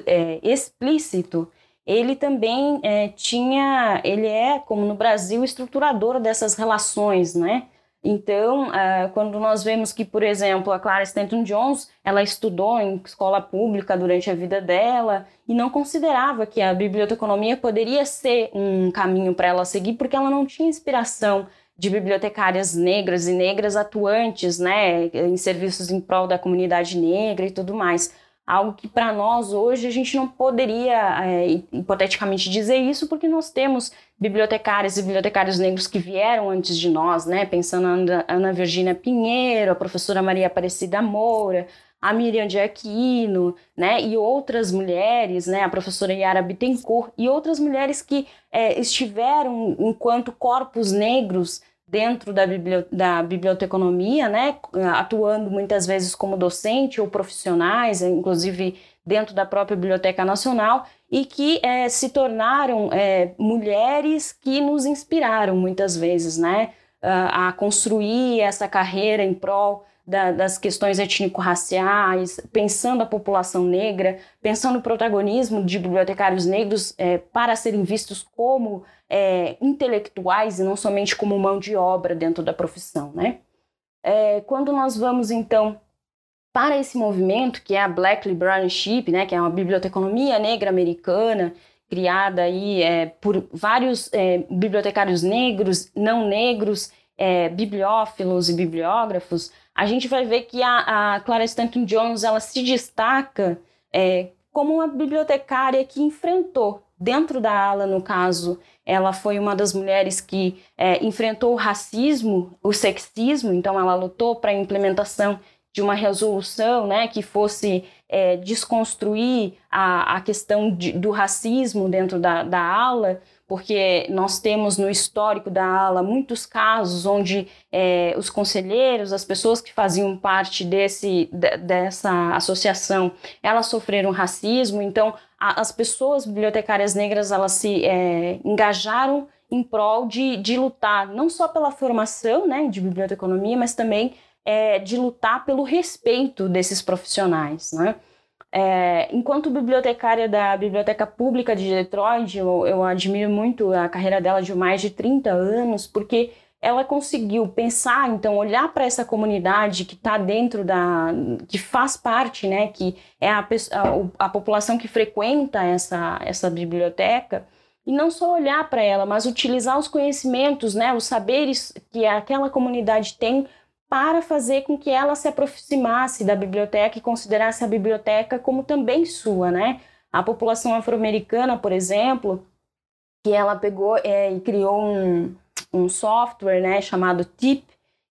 é explícito, ele também é, tinha, ele é, como no Brasil, estruturador dessas relações, né? Então, uh, quando nós vemos que, por exemplo, a Clara Stanton Jones, ela estudou em escola pública durante a vida dela e não considerava que a biblioteconomia poderia ser um caminho para ela seguir, porque ela não tinha inspiração de bibliotecárias negras e negras atuantes, né, em serviços em prol da comunidade negra e tudo mais algo que para nós hoje a gente não poderia é, hipoteticamente dizer isso porque nós temos bibliotecárias e bibliotecários negros que vieram antes de nós, né? Pensando na Ana Virgínia Pinheiro, a professora Maria Aparecida Moura, a Miriam de Aquino, né? E outras mulheres, né? A professora Yara Bittencourt e outras mulheres que é, estiveram enquanto corpos negros dentro da, biblio, da biblioteconomia, né, atuando muitas vezes como docente ou profissionais, inclusive dentro da própria Biblioteca Nacional, e que é, se tornaram é, mulheres que nos inspiraram muitas vezes né, a construir essa carreira em prol da, das questões étnico-raciais, pensando a população negra, pensando o protagonismo de bibliotecários negros é, para serem vistos como é, intelectuais e não somente como mão de obra dentro da profissão. Né? É, quando nós vamos, então, para esse movimento, que é a Black Librarianship, né, que é uma biblioteconomia negra americana, criada aí é, por vários é, bibliotecários negros, não negros, é, bibliófilos e bibliógrafos, a gente vai ver que a, a Clara Stanton Jones ela se destaca é, como uma bibliotecária que enfrentou, dentro da ala, no caso, ela foi uma das mulheres que é, enfrentou o racismo, o sexismo, então ela lutou para a implementação de uma resolução né, que fosse é, desconstruir a, a questão de, do racismo dentro da, da ala, porque nós temos no histórico da ala muitos casos onde é, os conselheiros, as pessoas que faziam parte desse, dessa associação, elas sofreram racismo, então a, as pessoas bibliotecárias negras elas se é, engajaram em prol de, de lutar não só pela formação né, de biblioteconomia, mas também é, de lutar pelo respeito desses profissionais. Né? É, enquanto bibliotecária da Biblioteca Pública de Detroit, eu, eu, admiro muito a carreira dela de mais de 30 anos, porque ela conseguiu pensar, então, olhar para essa comunidade que está dentro da. que faz parte, né, que é a, a, a população que frequenta essa, essa biblioteca, e não só olhar para ela, mas utilizar os conhecimentos, né, os saberes que aquela comunidade tem para fazer com que ela se aproximasse da biblioteca e considerasse a biblioteca como também sua, né? A população afro-americana, por exemplo, que ela pegou é, e criou um, um software, né, chamado TIP,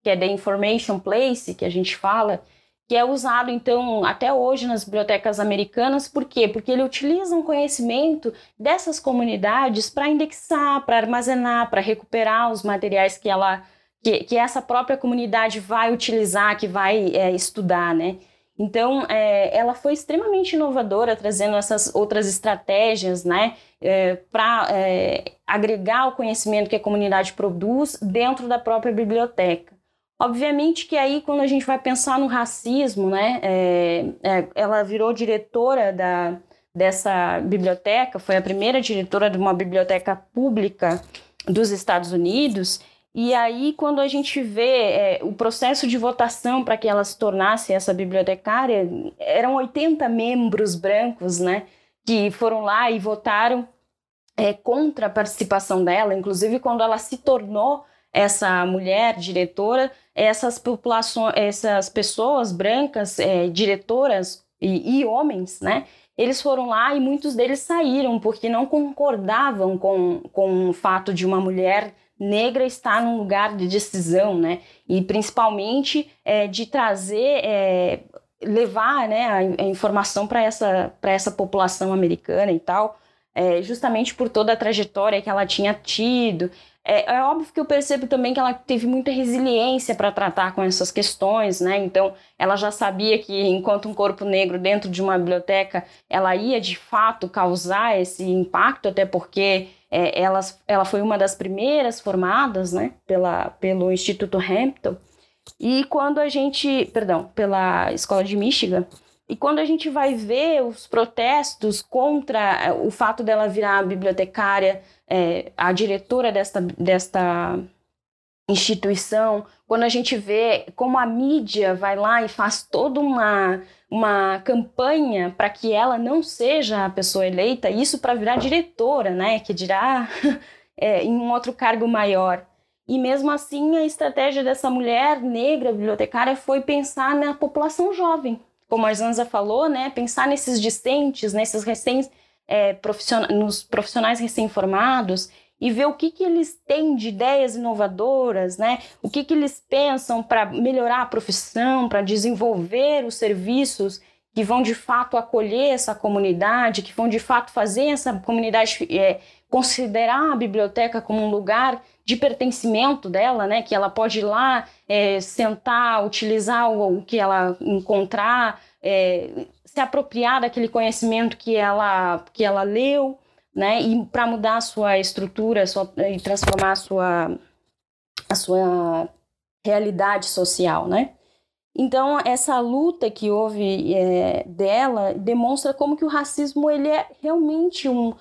que é The Information Place, que a gente fala, que é usado então até hoje nas bibliotecas americanas, por quê? Porque ele utiliza um conhecimento dessas comunidades para indexar, para armazenar, para recuperar os materiais que ela que, que essa própria comunidade vai utilizar, que vai é, estudar, né? Então, é, ela foi extremamente inovadora, trazendo essas outras estratégias, né, é, para é, agregar o conhecimento que a comunidade produz dentro da própria biblioteca. Obviamente que aí, quando a gente vai pensar no racismo, né, é, é, ela virou diretora da, dessa biblioteca, foi a primeira diretora de uma biblioteca pública dos Estados Unidos, e aí, quando a gente vê é, o processo de votação para que ela se tornasse essa bibliotecária, eram 80 membros brancos, né, que foram lá e votaram é, contra a participação dela. Inclusive, quando ela se tornou essa mulher diretora, essas populações, essas pessoas brancas, é, diretoras e, e homens, né, eles foram lá e muitos deles saíram porque não concordavam com, com o fato de uma mulher negra está num lugar de decisão, né? E principalmente é, de trazer, é, levar né, a, a informação para essa, essa população americana e tal, é, justamente por toda a trajetória que ela tinha tido. É, é, óbvio que eu percebo também que ela teve muita resiliência para tratar com essas questões, né? Então, ela já sabia que enquanto um corpo negro dentro de uma biblioteca, ela ia de fato causar esse impacto, até porque é, ela, ela foi uma das primeiras formadas, né, pela, pelo Instituto Hampton. E quando a gente, perdão, pela Escola de Michigan, e quando a gente vai ver os protestos contra é, o fato dela virar a bibliotecária, é, a diretora desta, desta instituição, quando a gente vê como a mídia vai lá e faz toda uma uma campanha para que ela não seja a pessoa eleita, isso para virar diretora, né? Que dirá é, em um outro cargo maior. E mesmo assim, a estratégia dessa mulher negra bibliotecária foi pensar na população jovem, como a Zanza falou, né? Pensar nesses discentes, nesses recém é, profissionais, nos profissionais recém-formados e ver o que, que eles têm de ideias inovadoras, né? O que, que eles pensam para melhorar a profissão, para desenvolver os serviços que vão de fato acolher essa comunidade, que vão de fato fazer essa comunidade é, considerar a biblioteca como um lugar de pertencimento dela, né? Que ela pode ir lá é, sentar, utilizar o, o, que ela encontrar, é, se apropriar daquele conhecimento que ela que ela leu né? E para mudar a sua estrutura sua, e transformar a sua, a sua realidade social, né? Então, essa luta que houve é, dela demonstra como que o racismo ele é realmente um,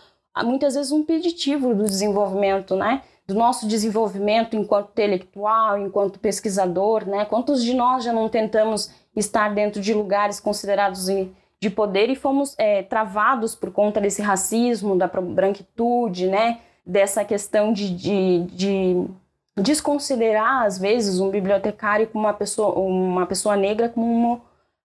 muitas vezes um impeditivo do desenvolvimento, né? Do nosso desenvolvimento enquanto intelectual, enquanto pesquisador, né? Quantos de nós já não tentamos estar dentro de lugares considerados de poder e fomos é, travados por conta desse racismo, da branquitude, né? Dessa questão de, de, de desconsiderar, às vezes, um bibliotecário como uma pessoa, uma pessoa negra como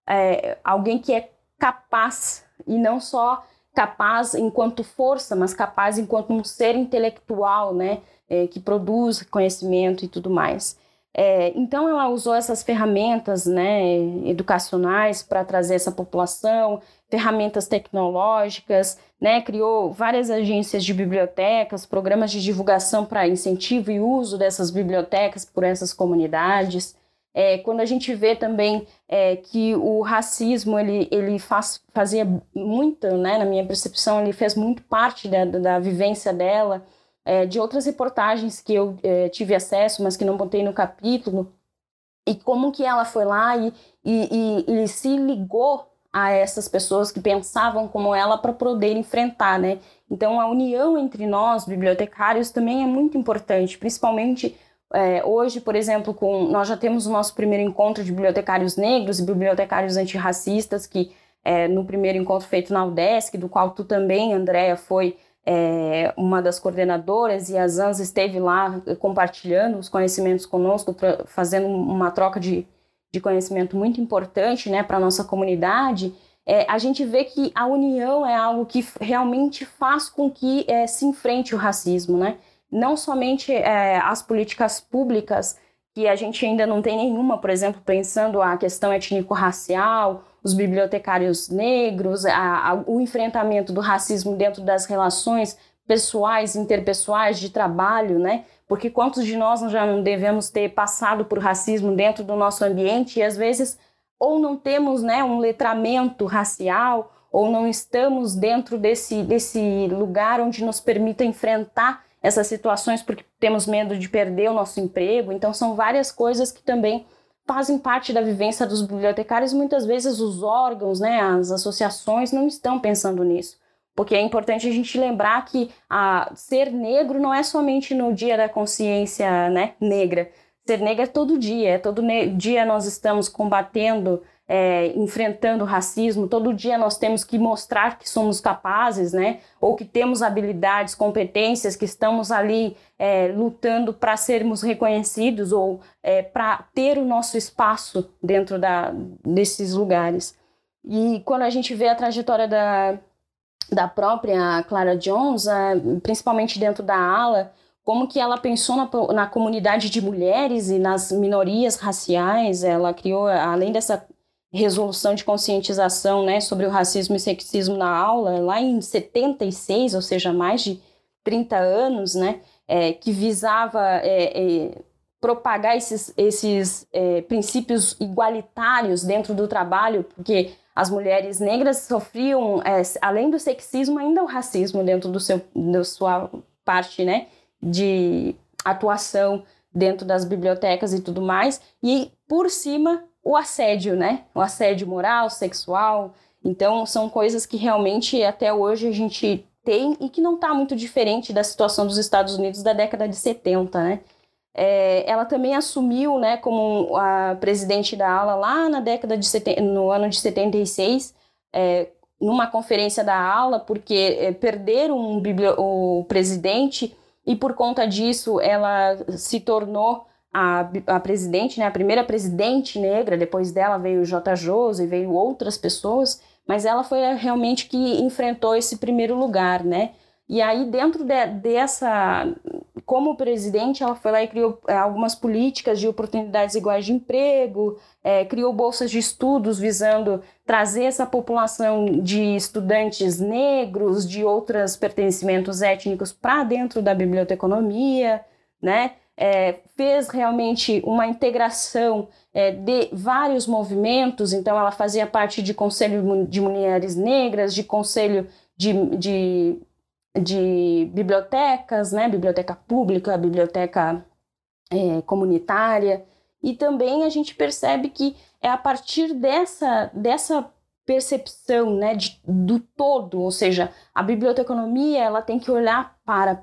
é, alguém que é capaz e não só capaz enquanto força, mas capaz enquanto um ser intelectual, né, é, que produz conhecimento e tudo mais. É, então ela usou essas ferramentas, né, educacionais para trazer essa população, ferramentas tecnológicas, né, criou várias agências de bibliotecas, programas de divulgação para incentivo e uso dessas bibliotecas por essas comunidades. É, quando a gente vê também é, que o racismo ele, ele faz, fazia muito, né, na minha percepção, ele fez muito parte da, da vivência dela, é, de outras reportagens que eu é, tive acesso, mas que não botei no capítulo, e como que ela foi lá e, e, e, e se ligou a essas pessoas que pensavam como ela para poder enfrentar, né? Então a união entre nós, bibliotecários, também é muito importante, principalmente é, hoje, por exemplo, com, nós já temos o nosso primeiro encontro de bibliotecários negros e bibliotecários antirracistas, que é, no primeiro encontro feito na UDESC, do qual tu também, Andréa, foi é, uma das coordenadoras, e a Zanz esteve lá compartilhando os conhecimentos conosco, pra, fazendo uma troca de, de conhecimento muito importante né, para a nossa comunidade. É, a gente vê que a união é algo que realmente faz com que é, se enfrente o racismo, né? Não somente é, as políticas públicas, que a gente ainda não tem nenhuma, por exemplo, pensando a questão étnico-racial, os bibliotecários negros, a, a, o enfrentamento do racismo dentro das relações pessoais, interpessoais, de trabalho, né? Porque quantos de nós já não devemos ter passado por racismo dentro do nosso ambiente e às vezes ou não temos né, um letramento racial ou não estamos dentro desse, desse lugar onde nos permita enfrentar essas situações porque temos medo de perder o nosso emprego. Então, são várias coisas que também fazem parte da vivência dos bibliotecários. Muitas vezes os órgãos, né, as associações não estão pensando nisso. Porque é importante a gente lembrar que a, ser negro não é somente no dia da consciência né, negra. Ser negra é todo dia, é todo dia nós estamos combatendo é, enfrentando o racismo, todo dia nós temos que mostrar que somos capazes, né? Ou que temos habilidades, competências, que estamos ali é, lutando para sermos reconhecidos ou é, para ter o nosso espaço dentro da, desses lugares. E quando a gente vê a trajetória da, da própria Clara Jones, principalmente dentro da ala, como que ela pensou na, na comunidade de mulheres e nas minorias raciais, ela criou, além dessa resolução de conscientização né, sobre o racismo e sexismo na aula, lá em 76, ou seja, mais de 30 anos, né, é, que visava é, é, propagar esses, esses é, princípios igualitários dentro do trabalho, porque as mulheres negras sofriam, é, além do sexismo, ainda o racismo dentro do seu, da sua parte né, de atuação dentro das bibliotecas e tudo mais, e por cima o assédio, né? O assédio moral, sexual. Então, são coisas que realmente até hoje a gente tem e que não está muito diferente da situação dos Estados Unidos da década de 70, né? É, ela também assumiu, né, como a presidente da ala lá na década de no ano de 76, é, numa conferência da ala, porque é, perderam um o presidente e por conta disso ela se tornou a, a presidente, né, a primeira presidente negra, depois dela veio o J. Jose veio outras pessoas, mas ela foi realmente que enfrentou esse primeiro lugar, né? E aí, dentro de, dessa, como presidente, ela foi lá e criou é, algumas políticas de oportunidades iguais de emprego, é, criou bolsas de estudos visando trazer essa população de estudantes negros, de outros pertencimentos étnicos para dentro da biblioteconomia, né? É, fez realmente uma integração é, de vários movimentos, então ela fazia parte de Conselho de Mulheres Negras, de Conselho de, de, de bibliotecas, né, biblioteca pública, biblioteca é, comunitária, e também a gente percebe que é a partir dessa, dessa percepção né, de, do todo, ou seja, a biblioteconomia ela tem que olhar para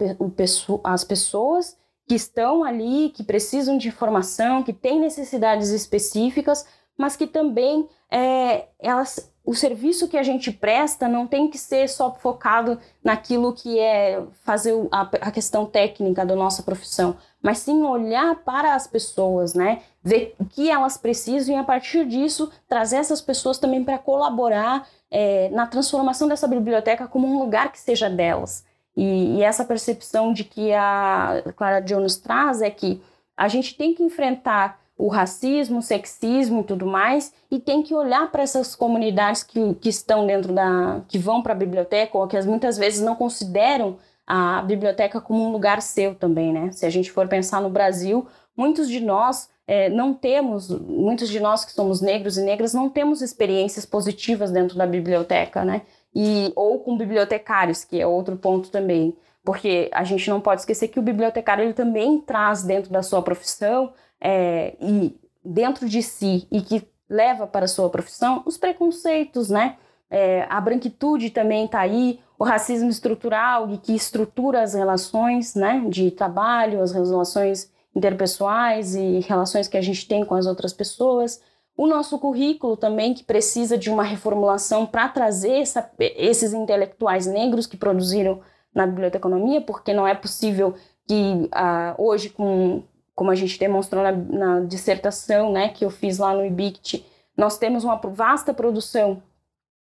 as pessoas que estão ali, que precisam de informação, que têm necessidades específicas, mas que também é, elas o serviço que a gente presta não tem que ser só focado naquilo que é fazer a, a, questão técnica da nossa profissão, mas sim olhar para as pessoas, né? Ver o que elas precisam e a partir disso trazer essas pessoas também para colaborar é, na transformação dessa biblioteca como um lugar que seja delas. E, e essa percepção de que a Clara Jones traz é que a gente tem que enfrentar o racismo, o sexismo e tudo mais, e tem que olhar para essas comunidades que, que estão dentro da. que vão para a biblioteca, ou que muitas vezes não consideram a biblioteca como um lugar seu também, né? Se a gente for pensar no Brasil, muitos de nós é, não temos, muitos de nós que somos negros e negras não temos experiências positivas dentro da biblioteca, né? E, ou com bibliotecários, que é outro ponto também. Porque a gente não pode esquecer que o bibliotecário ele também traz dentro da sua profissão é, e dentro de si e que leva para a sua profissão os preconceitos, né? É, a branquitude também está aí, o racismo estrutural e que estrutura as relações né, de trabalho, as relações interpessoais e relações que a gente tem com as outras pessoas. O nosso currículo também, que precisa de uma reformulação para trazer essa, esses intelectuais negros que produziram na biblioteconomia, porque não é possível que uh, hoje, com como a gente demonstrou na, na dissertação né, que eu fiz lá no IBICT, nós temos uma vasta produção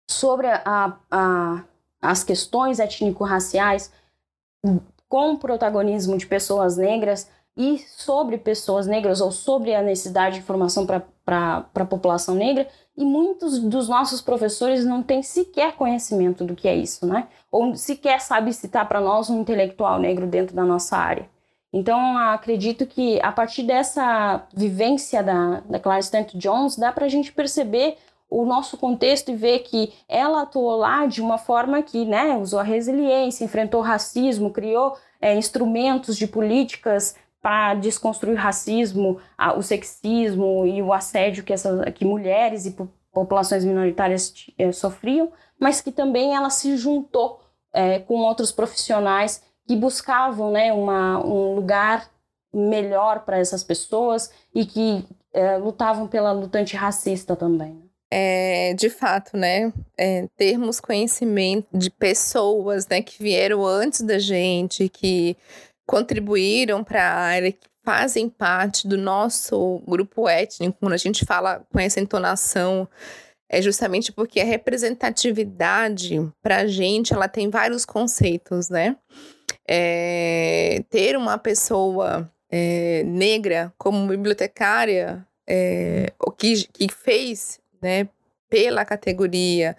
sobre a, a, as questões étnico-raciais com o protagonismo de pessoas negras e sobre pessoas negras ou sobre a necessidade de informação para a população negra e muitos dos nossos professores não têm sequer conhecimento do que é isso, né? Ou sequer sabe citar para nós um intelectual negro dentro da nossa área. Então, acredito que a partir dessa vivência da, da Clara Stanton Jones, dá para a gente perceber o nosso contexto e ver que ela atuou lá de uma forma que né, usou a resiliência, enfrentou racismo, criou é, instrumentos de políticas para desconstruir o racismo, o sexismo e o assédio que, essas, que mulheres e populações minoritárias é, sofriam, mas que também ela se juntou é, com outros profissionais que buscavam né, uma, um lugar melhor para essas pessoas e que é, lutavam pela luta antirracista também. Né? É, de fato, né, é, termos conhecimento de pessoas, né, que vieram antes da gente, que contribuíram para a área, que fazem parte do nosso grupo étnico, quando a gente fala com essa entonação, é justamente porque a representatividade, para a gente, ela tem vários conceitos, né? é, ter uma pessoa é, negra como bibliotecária, é, o que, que fez né, pela categoria,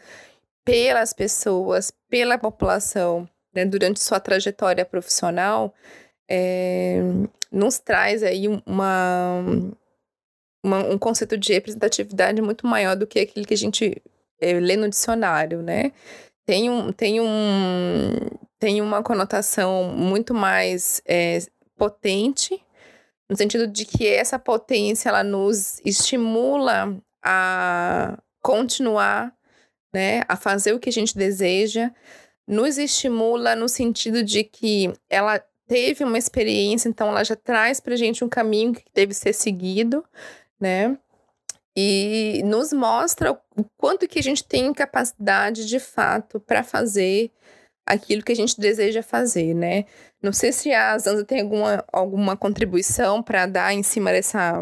pelas pessoas, pela população, né, durante sua trajetória profissional, é, nos traz aí uma, uma, um conceito de representatividade muito maior do que aquele que a gente é, lê no dicionário, né? Tem um, tem um, tem uma conotação muito mais é, potente, no sentido de que essa potência ela nos estimula a continuar, né, a fazer o que a gente deseja, nos estimula no sentido de que ela teve uma experiência, então ela já traz para gente um caminho que deve ser seguido, né? E nos mostra o quanto que a gente tem capacidade de fato para fazer aquilo que a gente deseja fazer, né? Não sei se a Zanza tem alguma, alguma contribuição para dar em cima dessa,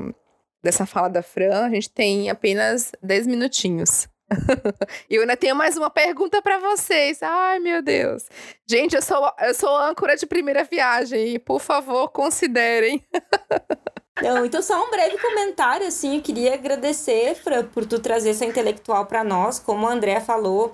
dessa fala da Fran. A gente tem apenas 10 minutinhos. Eu ainda tenho mais uma pergunta para vocês. Ai, meu Deus. Gente, eu sou, eu sou âncora de primeira viagem. Por favor, considerem. Não, então só um breve comentário, assim, eu queria agradecer, Fran, por tu trazer essa intelectual para nós, como a Andrea falou,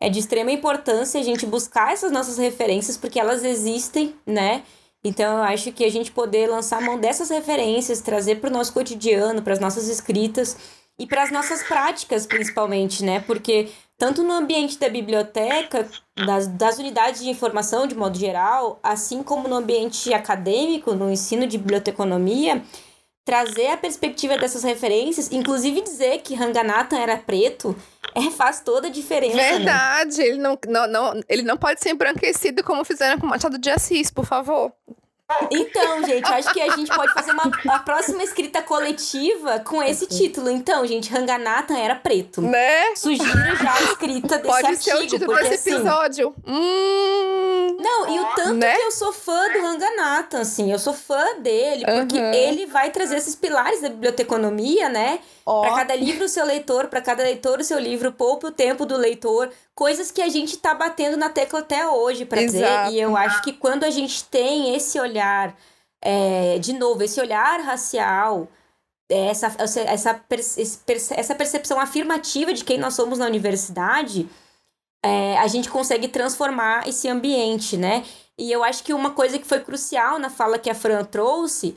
é de extrema importância a gente buscar essas nossas referências, porque elas existem, né? Então, eu acho que a gente poder lançar mão dessas referências, trazer para o nosso cotidiano, para as nossas escritas e para as nossas práticas, principalmente, né? Porque tanto no ambiente da biblioteca, das, das unidades de informação de modo geral, assim como no ambiente acadêmico, no ensino de biblioteconomia, trazer a perspectiva dessas referências, inclusive dizer que Ranganathan era preto, é, faz toda a diferença. Né? Verdade, né? ele, não, não, não, ele não pode ser embranquecido como fizeram com Machado de Assis, por favor. Então, gente, acho que a gente pode fazer uma, a próxima escrita coletiva com esse título. Então, gente, Ranganathan era preto. Né? Sugiro já a escrita desse pode artigo. ser o título porque, desse assim, episódio. Hum... Não, e o tanto Né? que eu sou fã do Ranganathan, assim, eu sou fã dele, porque Aham. ele vai trazer esses pilares da biblioteconomia, né? Ó, Para cada livro o seu leitor, para cada leitor o seu livro, poupe o tempo do leitor, coisas que a gente tá batendo na tecla até hoje para dizer. E eu acho que quando a gente tem esse olhar, é, de novo, esse olhar racial, é, essa, essa, essa percepção afirmativa de quem nós somos na universidade, é, a gente consegue transformar esse ambiente, né? E eu acho que uma coisa que foi crucial na fala que a Fran trouxe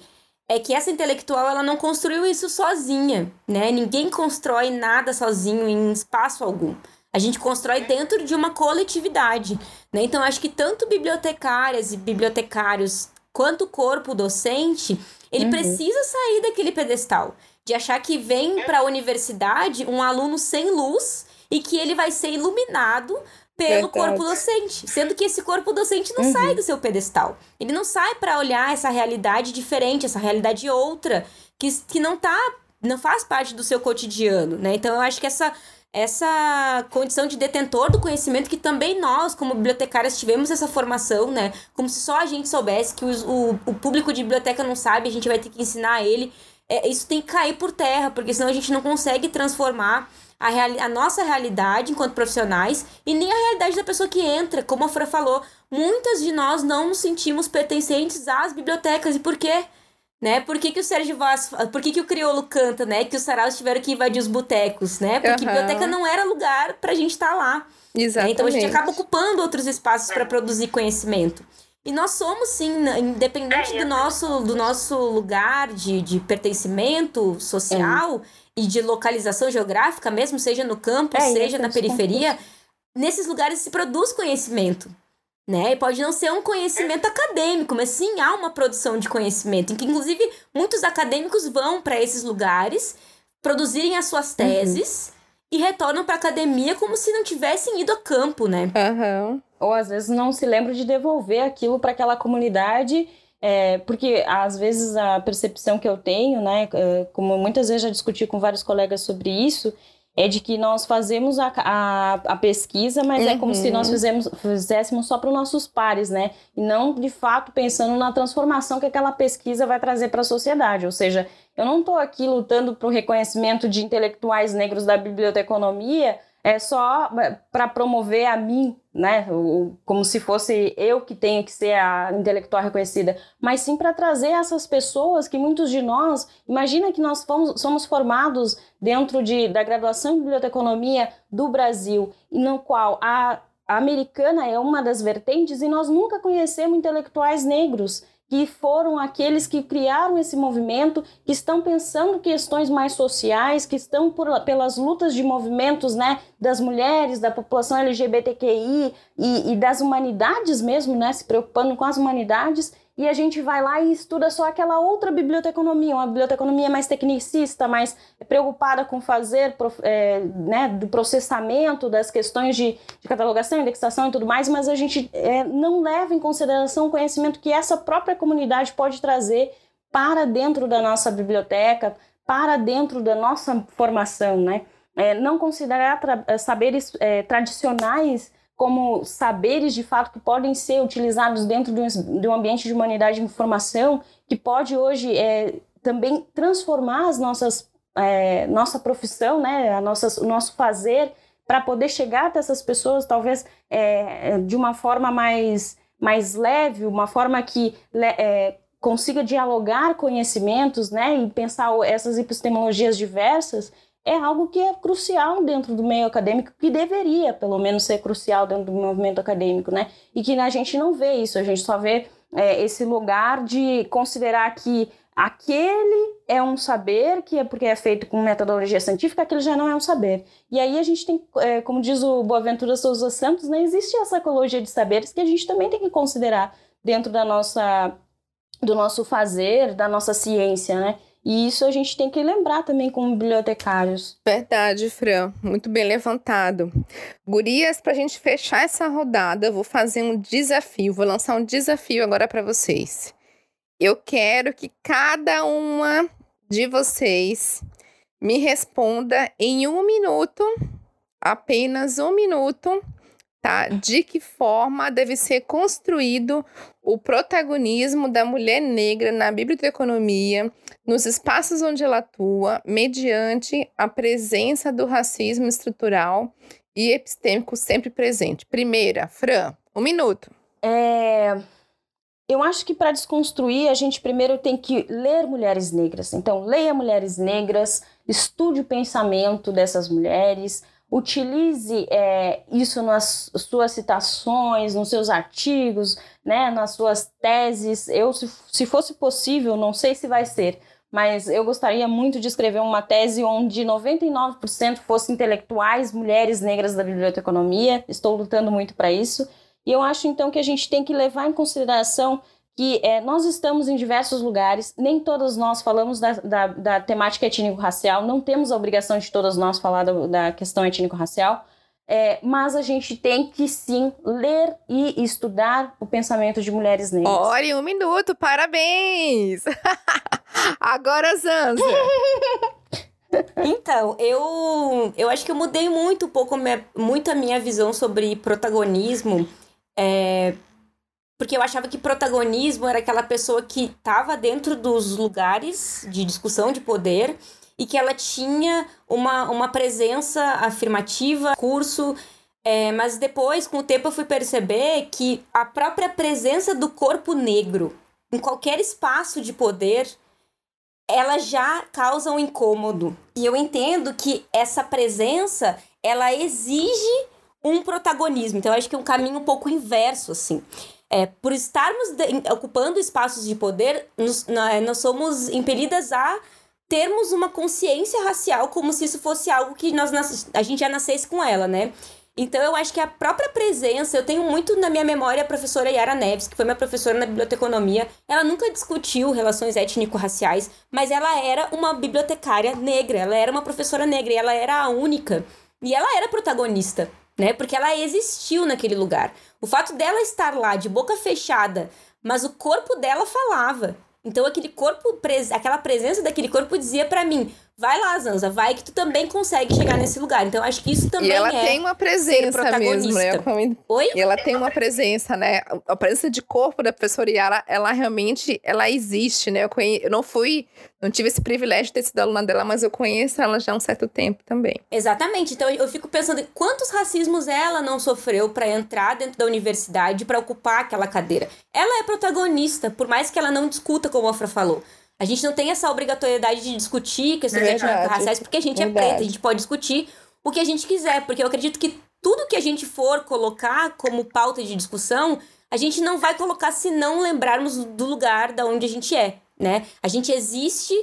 é que essa intelectual ela não construiu isso sozinha, né? Ninguém constrói nada sozinho em espaço algum. A gente constrói dentro de uma coletividade, né? Então acho que tanto bibliotecárias e bibliotecários quanto o corpo docente, ele Uhum. precisa sair daquele pedestal de achar que vem para a universidade um aluno sem luz e que ele vai ser iluminado pelo Verdade. corpo docente, sendo que esse corpo docente não Uhum. sai do seu pedestal. Ele não sai para olhar essa realidade diferente, essa realidade outra, que, que não tá, não faz parte do seu cotidiano, né? Então eu acho que essa essa condição de detentor do conhecimento que também nós, como bibliotecárias, tivemos essa formação, né? Como se só a gente soubesse que os- o, o público de biblioteca não sabe, a gente vai ter que ensinar ele. É, isso tem que cair por terra, porque senão a gente não consegue transformar a, reali- a nossa realidade enquanto profissionais e nem a realidade da pessoa que entra. Como a Fran falou, muitas de nós não nos sentimos pertencentes às bibliotecas. E por quê? Né? Por que, que o Sérgio Vaz, por que, que o crioulo canta, né? Que os saraus tiveram que invadir os botecos, né? Porque Aham. biblioteca não era lugar pra gente estar lá. né? Exatamente. Então a gente acaba ocupando outros espaços para produzir conhecimento. E nós somos, sim, independente do nosso, do nosso lugar de, de pertencimento social e de localização geográfica, mesmo seja no campo, É, seja na periferia, nesses lugares se produz conhecimento. Né? E pode não ser um conhecimento acadêmico, mas sim há uma produção de conhecimento, em que inclusive muitos acadêmicos vão para esses lugares produzirem as suas teses e retornam para academia como se não tivessem ido a campo, né? Aham. ou às vezes não se lembra de devolver aquilo para aquela comunidade, é, porque às vezes a percepção que eu tenho, né, é, como muitas vezes já discuti com vários colegas sobre isso, é de que nós fazemos a, a, a pesquisa, mas é como se nós fizemos, fizéssemos só para os nossos pares, né? E não de fato pensando na transformação que aquela pesquisa vai trazer para a sociedade. Ou seja, eu não estou aqui lutando para o reconhecimento de intelectuais negros da biblioteconomia é só para promover a mim, né? O- como se fosse eu que tenho que ser a intelectual reconhecida, mas sim para trazer essas pessoas que muitos de nós, imagina que nós fomos, somos formados dentro de, da graduação em biblioteconomia do Brasil, e no qual a, a americana é uma das vertentes e nós nunca conhecemos intelectuais negros que foram aqueles que criaram esse movimento, que estão pensando questões mais sociais, que estão por, pelas lutas de movimentos né, das mulheres, da população LGBTQI e, e das humanidades mesmo, né, se preocupando com as humanidades, e a gente vai lá e estuda só aquela outra biblioteconomia, uma biblioteconomia mais tecnicista, mais preocupada com fazer é, né, do processamento das questões de, de catalogação, indexação e tudo mais, mas a gente é, não leva em consideração o conhecimento que essa própria comunidade pode trazer para dentro da nossa biblioteca, para dentro da nossa formação, né? É, não considerar saberes é, tradicionais como saberes de fato que podem ser utilizados dentro de um, ambiente de humanidade de informação, que pode hoje é, também transformar as nossas, é, nossa profissão, né, a nossas, o nosso fazer, para poder chegar até essas pessoas, talvez é, de uma forma mais, mais leve, uma forma que é, consiga dialogar conhecimentos né, e pensar essas epistemologias diversas, é algo que é crucial dentro do meio acadêmico, que deveria, pelo menos, ser crucial dentro do movimento acadêmico, né? E que a gente não vê isso, a gente só vê é, esse lugar de considerar que aquele é um saber, que é porque é feito com metodologia científica, aquele já não é um saber. E aí a gente tem, é, como diz o Boaventura Souza Santos, né, existe essa ecologia de saberes que a gente também tem que considerar dentro da nossa, do nosso fazer, da nossa ciência, né? E isso a gente tem que lembrar também como bibliotecários. Verdade, Fran. Muito bem levantado. Gurias, para a gente fechar essa rodada, eu vou fazer um desafio. Vou lançar um desafio agora para vocês. eu quero que cada uma de vocês me responda em um minuto, apenas um minuto, tá? De que forma deve ser construído o protagonismo da mulher negra na biblioteconomia, nos espaços onde ela atua, mediante a presença do racismo estrutural e epistêmico sempre presente. Primeira, Fran, um minuto. É, eu acho que para desconstruir, a gente primeiro tem que ler mulheres negras. Então, leia mulheres negras, estude o pensamento dessas mulheres, utilize é, isso nas suas citações, nos seus artigos, né, nas suas teses. Eu, se, se fosse possível, não sei se vai ser, mas eu gostaria muito de escrever uma tese onde 99% fossem intelectuais, mulheres negras da biblioteconomia. Estou lutando muito para isso. E eu acho então que a gente tem que levar em consideração que é, nós estamos em diversos lugares, nem todas nós falamos da, da, da temática étnico-racial, não temos a obrigação de todas nós falar da, da questão étnico-racial, é, mas a gente tem que sim ler e estudar o pensamento de mulheres negras. Olha, um minuto, parabéns! Agora, Zanza! Então, eu, eu acho que eu mudei muito um pouco minha, muito a minha visão sobre protagonismo. É, porque eu achava que protagonismo era aquela pessoa que estava dentro dos lugares de discussão de poder e que ela tinha uma, uma presença afirmativa, curso. É, mas depois, com o tempo, eu fui perceber que a própria presença do corpo negro em qualquer espaço de poder ela já causa um incômodo. E eu entendo que essa presença, ela exige um protagonismo. Então, eu acho que é um caminho um pouco inverso, assim. É, por estarmos de, ocupando espaços de poder, nos, nós somos impelidas a termos uma consciência racial como se isso fosse algo que nós a gente já nascesse com ela, né? Então eu acho que a própria presença, eu tenho muito na minha memória a professora Yara Neves, que foi minha professora na biblioteconomia. Ela nunca discutiu relações étnico-raciais, mas ela era uma bibliotecária negra, ela era uma professora negra e ela era a única. E ela era protagonista, né? Porque ela existiu naquele lugar. O fato dela estar lá de boca fechada, mas o corpo dela falava. Então aquele corpo, aquela presença daquele corpo dizia para mim: vai lá, Zanza, vai que tu também consegue chegar nesse lugar. Então acho que isso também é. E ela é tem uma presença mesmo, né? Oi? E ela tem uma presença, né? A presença de corpo da professora Yara, ela realmente, ela existe, né? Eu, conhe... eu não fui, não tive esse privilégio de ter sido aluna dela, mas eu conheço ela já há um certo tempo também. Exatamente. Então eu fico pensando quantos racismos ela não sofreu para entrar dentro da universidade, para ocupar aquela cadeira. Ela é protagonista, por mais que ela não discuta como a Afra falou. A gente não tem essa obrigatoriedade de discutir questões étnico-raciais, porque a gente Verdade. é preta, a gente pode discutir o que a gente quiser, porque eu acredito que tudo que a gente for colocar como pauta de discussão, a gente não vai colocar se não lembrarmos do lugar da onde a gente é, né? A gente existe,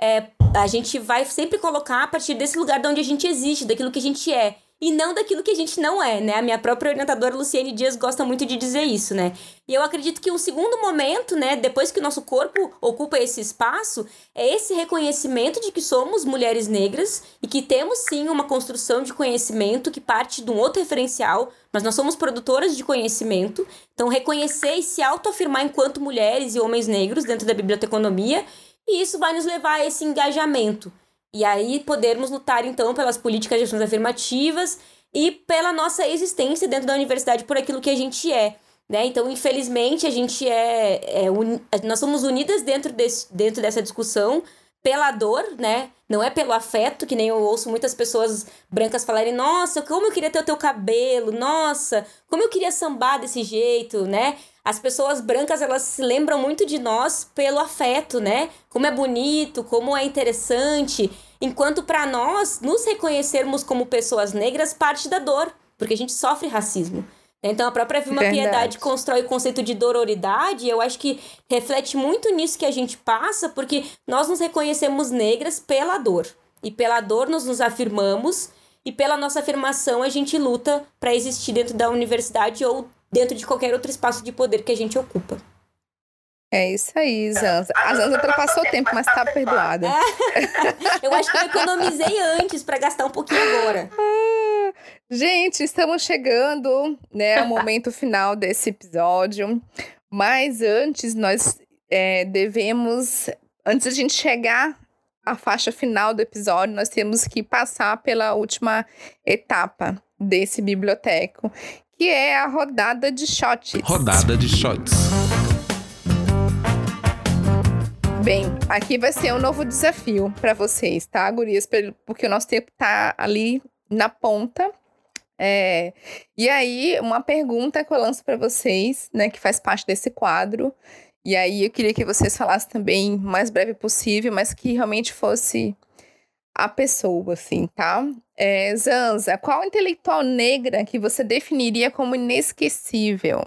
é, a gente vai sempre colocar a partir desse lugar de onde a gente existe, daquilo que a gente é e não daquilo que a gente não é, né? A minha própria orientadora Luciene Dias gosta muito de dizer isso, né? E eu acredito que um segundo momento, né, depois que o nosso corpo ocupa esse espaço, é esse reconhecimento de que somos mulheres negras e que temos sim uma construção de conhecimento que parte de um outro referencial, mas nós somos produtoras de conhecimento. Então, reconhecer e se autoafirmar enquanto mulheres e homens negros dentro da biblioteconomia, e isso vai nos levar a esse engajamento. E aí podermos lutar, então, pelas políticas de ações afirmativas e pela nossa existência dentro da universidade por aquilo que a gente é. Né? Então, infelizmente, a gente é, é un... nós somos unidas dentro, desse, dentro dessa discussão pela dor, né? Não é pelo afeto, que nem eu ouço muitas pessoas brancas falarem: Nossa, como eu queria ter o teu cabelo, nossa, como eu queria sambar desse jeito, né? As pessoas brancas, elas se lembram muito de nós pelo afeto, né? Como é bonito, como é interessante. Enquanto para nós, nos reconhecermos como pessoas negras parte da dor, porque a gente sofre racismo. Então a própria Vilma Verdade. Piedade constrói o conceito de dororidade, e eu acho que reflete muito nisso que a gente passa, porque nós nos reconhecemos negras pela dor. E pela dor nós nos afirmamos, e pela nossa afirmação a gente luta para existir dentro da universidade ou dentro de qualquer outro espaço de poder que a gente ocupa. É isso aí, Zanza. A Zanza ultrapassou o tempo, mas tá perdoada. eu acho que eu economizei antes para gastar um pouquinho agora. Gente, estamos chegando, né, ao momento final desse episódio. Mas antes, nós é, devemos, antes de a gente chegar à faixa final do episódio, nós temos que passar pela última etapa desse biblioteco, que é a rodada de shots. Rodada de shots. Bem, aqui vai ser um novo desafio para vocês, tá, gurias? Porque o nosso tempo tá ali na ponta. É, e aí, uma pergunta que eu lanço para vocês, né, que faz parte desse quadro. E aí, eu queria que vocês falassem também o mais breve possível, mas que realmente fosse a pessoa, assim, tá? É, Zanza, qual intelectual negra que você definiria como inesquecível?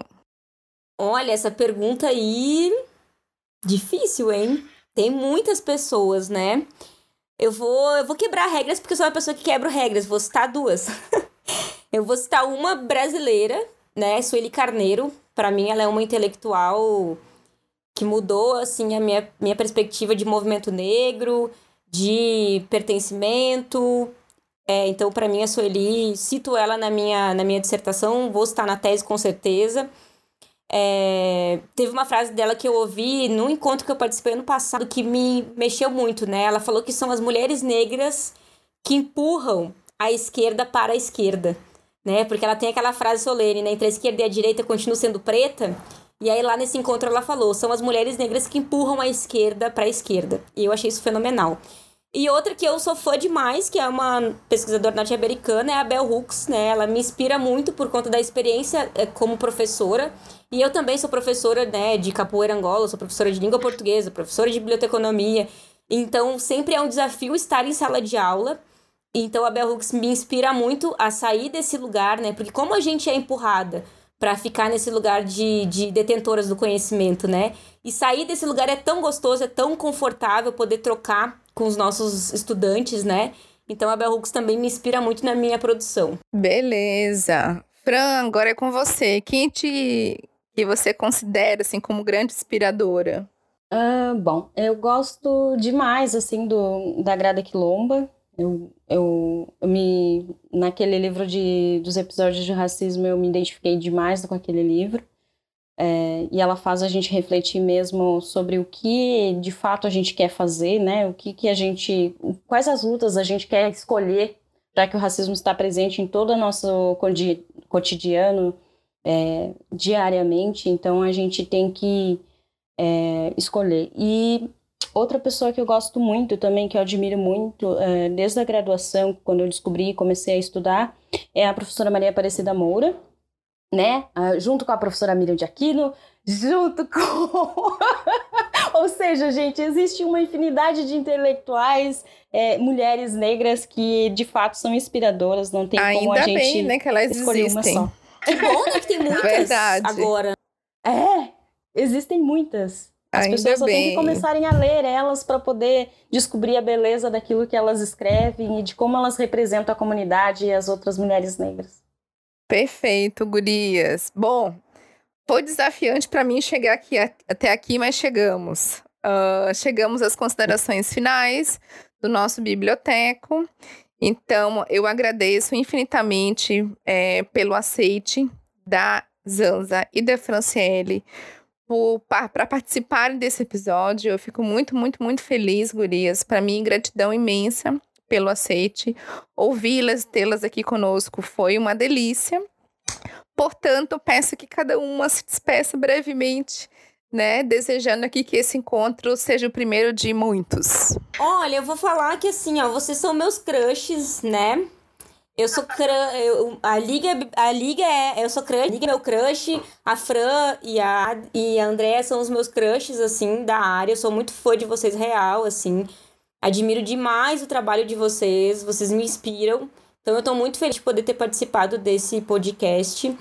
Olha, essa pergunta aí. Difícil, hein? Tem muitas pessoas, né? Eu vou, eu vou quebrar regras porque eu sou uma pessoa que quebra regras. Vou citar duas. eu vou citar uma brasileira, né? Sueli Carneiro. Para mim, ela é uma intelectual que mudou, assim, a minha, minha perspectiva de movimento negro, de pertencimento. É, então, para mim, a Sueli, cito ela na minha, na minha dissertação, vou citar na tese com certeza. É, teve uma frase dela que eu ouvi num encontro que eu participei ano passado que me mexeu muito, né? Ela falou que são as mulheres negras que empurram a esquerda para a esquerda, né? Porque ela tem aquela frase solene, né? Entre a esquerda e a direita continua sendo preta. E aí lá nesse encontro ela falou: são as mulheres negras que empurram a esquerda para a esquerda. E eu achei isso fenomenal. E outra que eu sou fã demais, que é uma pesquisadora norte-americana, é a Bell Hooks, né? Ela me inspira muito por conta da experiência eh, como professora. E eu também sou professora, né, de capoeira Angola, sou professora de língua portuguesa, professora de biblioteconomia. Então, sempre é um desafio estar em sala de aula. Então, a Bell Hooks me inspira muito a sair desse lugar, né? Porque como a gente é empurrada para ficar nesse lugar de, de detentoras do conhecimento, né? E sair desse lugar é tão gostoso, é tão confortável poder trocar com os nossos estudantes, né? Então a Bell Hooks também me inspira muito na minha produção. Beleza. Fran, agora é com você. Quem te que você considera assim como grande inspiradora? Uh, bom, eu gosto demais assim do da Grada Quilomba. Eu, eu, eu me naquele livro de dos episódios de racismo eu me identifiquei demais com aquele livro. É, e ela faz a gente refletir mesmo sobre o que de fato a gente quer fazer, né? O que, que a gente. Quais as lutas a gente quer escolher, já que o racismo está presente em todo o nosso cotidiano, é, diariamente, então a gente tem que é, escolher. E outra pessoa que eu gosto muito também, que eu admiro muito, é, desde a graduação, quando eu descobri e comecei a estudar, é a professora Maria Aparecida Moura né? Uh, junto com a professora Miriam de Aquino, junto com. Ou seja, gente, existe uma infinidade de intelectuais, é, mulheres negras que de fato são inspiradoras, não tem Ainda como a gente bem, né, que elas escolher existem. uma só. Que bom, né? Que tem muitas Verdade. agora. É, existem muitas. As Ainda pessoas só têm bem. que começarem a ler elas para poder descobrir a beleza daquilo que elas escrevem e de como elas representam a comunidade e as outras mulheres negras. Perfeito, gurias. Bom, foi desafiante para mim chegar aqui até aqui, mas chegamos. Ah, chegamos às considerações finais do nosso biblioteco. Então, eu agradeço infinitamente eh, pelo aceite da Zanza e da Franciele para participarem desse episódio. Eu fico muito, muito, muito feliz, gurias. Para mim, gratidão imensa pelo aceite. Ouvi-las, tê-las aqui conosco foi uma delícia. Portanto, peço que cada uma se despeça brevemente, né? Desejando aqui que esse encontro seja o primeiro de muitos. Olha, eu vou falar que assim, ó, vocês são meus crushes, né? Eu sou crush, eu, a liga a liga é, eu sou crush, a liga é meu crush, a Fran e a e a Andrea são os meus crushes assim da área. Eu sou muito fã de vocês real, assim. Admiro demais o trabalho de vocês, vocês me inspiram. Então eu tô muito feliz de poder ter participado desse podcast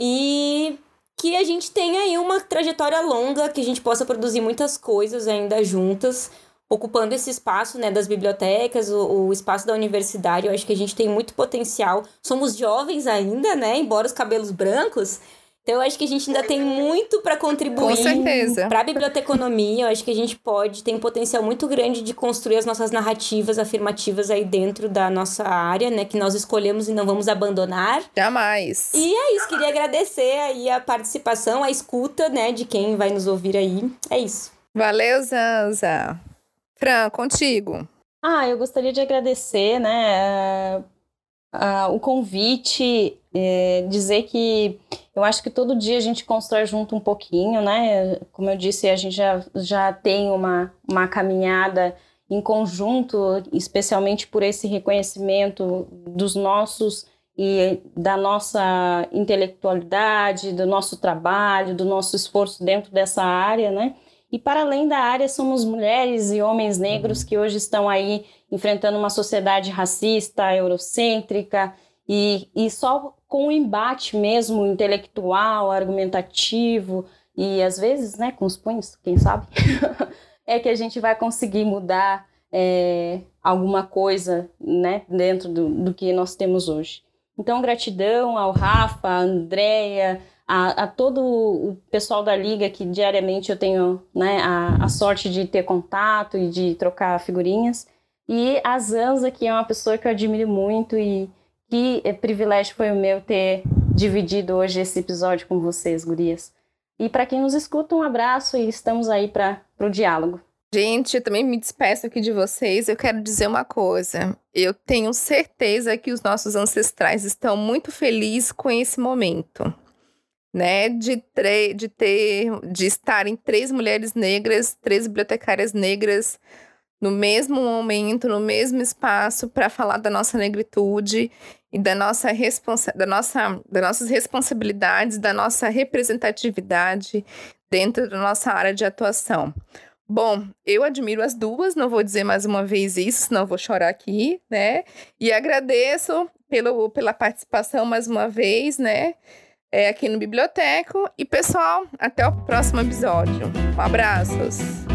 e que a gente tenha aí uma trajetória longa, que a gente possa produzir muitas coisas ainda juntas, ocupando esse espaço, né, das bibliotecas, o, o espaço da universidade. Eu acho que a gente tem muito potencial. Somos jovens ainda, né, embora os cabelos brancos. Então, eu acho que a gente ainda tem muito para contribuir Com certeza. para a biblioteconomia. Eu acho que a gente pode, tem um potencial muito grande de construir as nossas narrativas afirmativas aí dentro da nossa área, né, que nós escolhemos e não vamos abandonar. Jamais. E é isso, queria agradecer aí a participação, a escuta, né, de quem vai nos ouvir aí. É isso. Valeu, Zanza. Fran, contigo. Ah, eu gostaria de agradecer, né, uh, o convite, é, dizer que eu acho que todo dia a gente constrói junto um pouquinho, né? Como eu disse, a gente já, já tem uma, uma caminhada em conjunto, especialmente por esse reconhecimento dos nossos e da nossa intelectualidade, do nosso trabalho, do nosso esforço dentro dessa área, né? E para além da área, somos mulheres e homens negros uhum. que hoje estão aí enfrentando uma sociedade racista, eurocêntrica, e, e só com o embate mesmo intelectual, argumentativo, e às vezes, né, com os punhos, quem sabe, é que a gente vai conseguir mudar é, alguma coisa, né, dentro do, do que nós temos hoje. Então, gratidão ao Rafa, à Andrea, a, a, todo o pessoal da liga que diariamente eu tenho né, a, a, sorte de ter contato e de trocar figurinhas. E a Zanza, que é uma pessoa que eu admiro muito e que privilégio foi o meu ter dividido hoje esse episódio com vocês, gurias. E para quem nos escuta, um abraço e estamos aí para o diálogo. Gente, eu também me despeço aqui de vocês. Eu quero dizer uma coisa. Eu tenho certeza que os nossos ancestrais estão muito felizes com esse momento, né? De, de ter, de estarem três mulheres negras, três bibliotecárias negras no mesmo momento, no mesmo espaço, para falar da nossa negritude e da nossa responsa da nossa, das nossas responsabilidades, da nossa representatividade dentro da nossa área de atuação. Bom, eu admiro as duas, não vou dizer mais uma vez isso, senão vou chorar aqui, né? E agradeço pelo, pela participação mais uma vez, né? É, aqui no Biblioteco. E, pessoal, até o próximo episódio. Um abraços!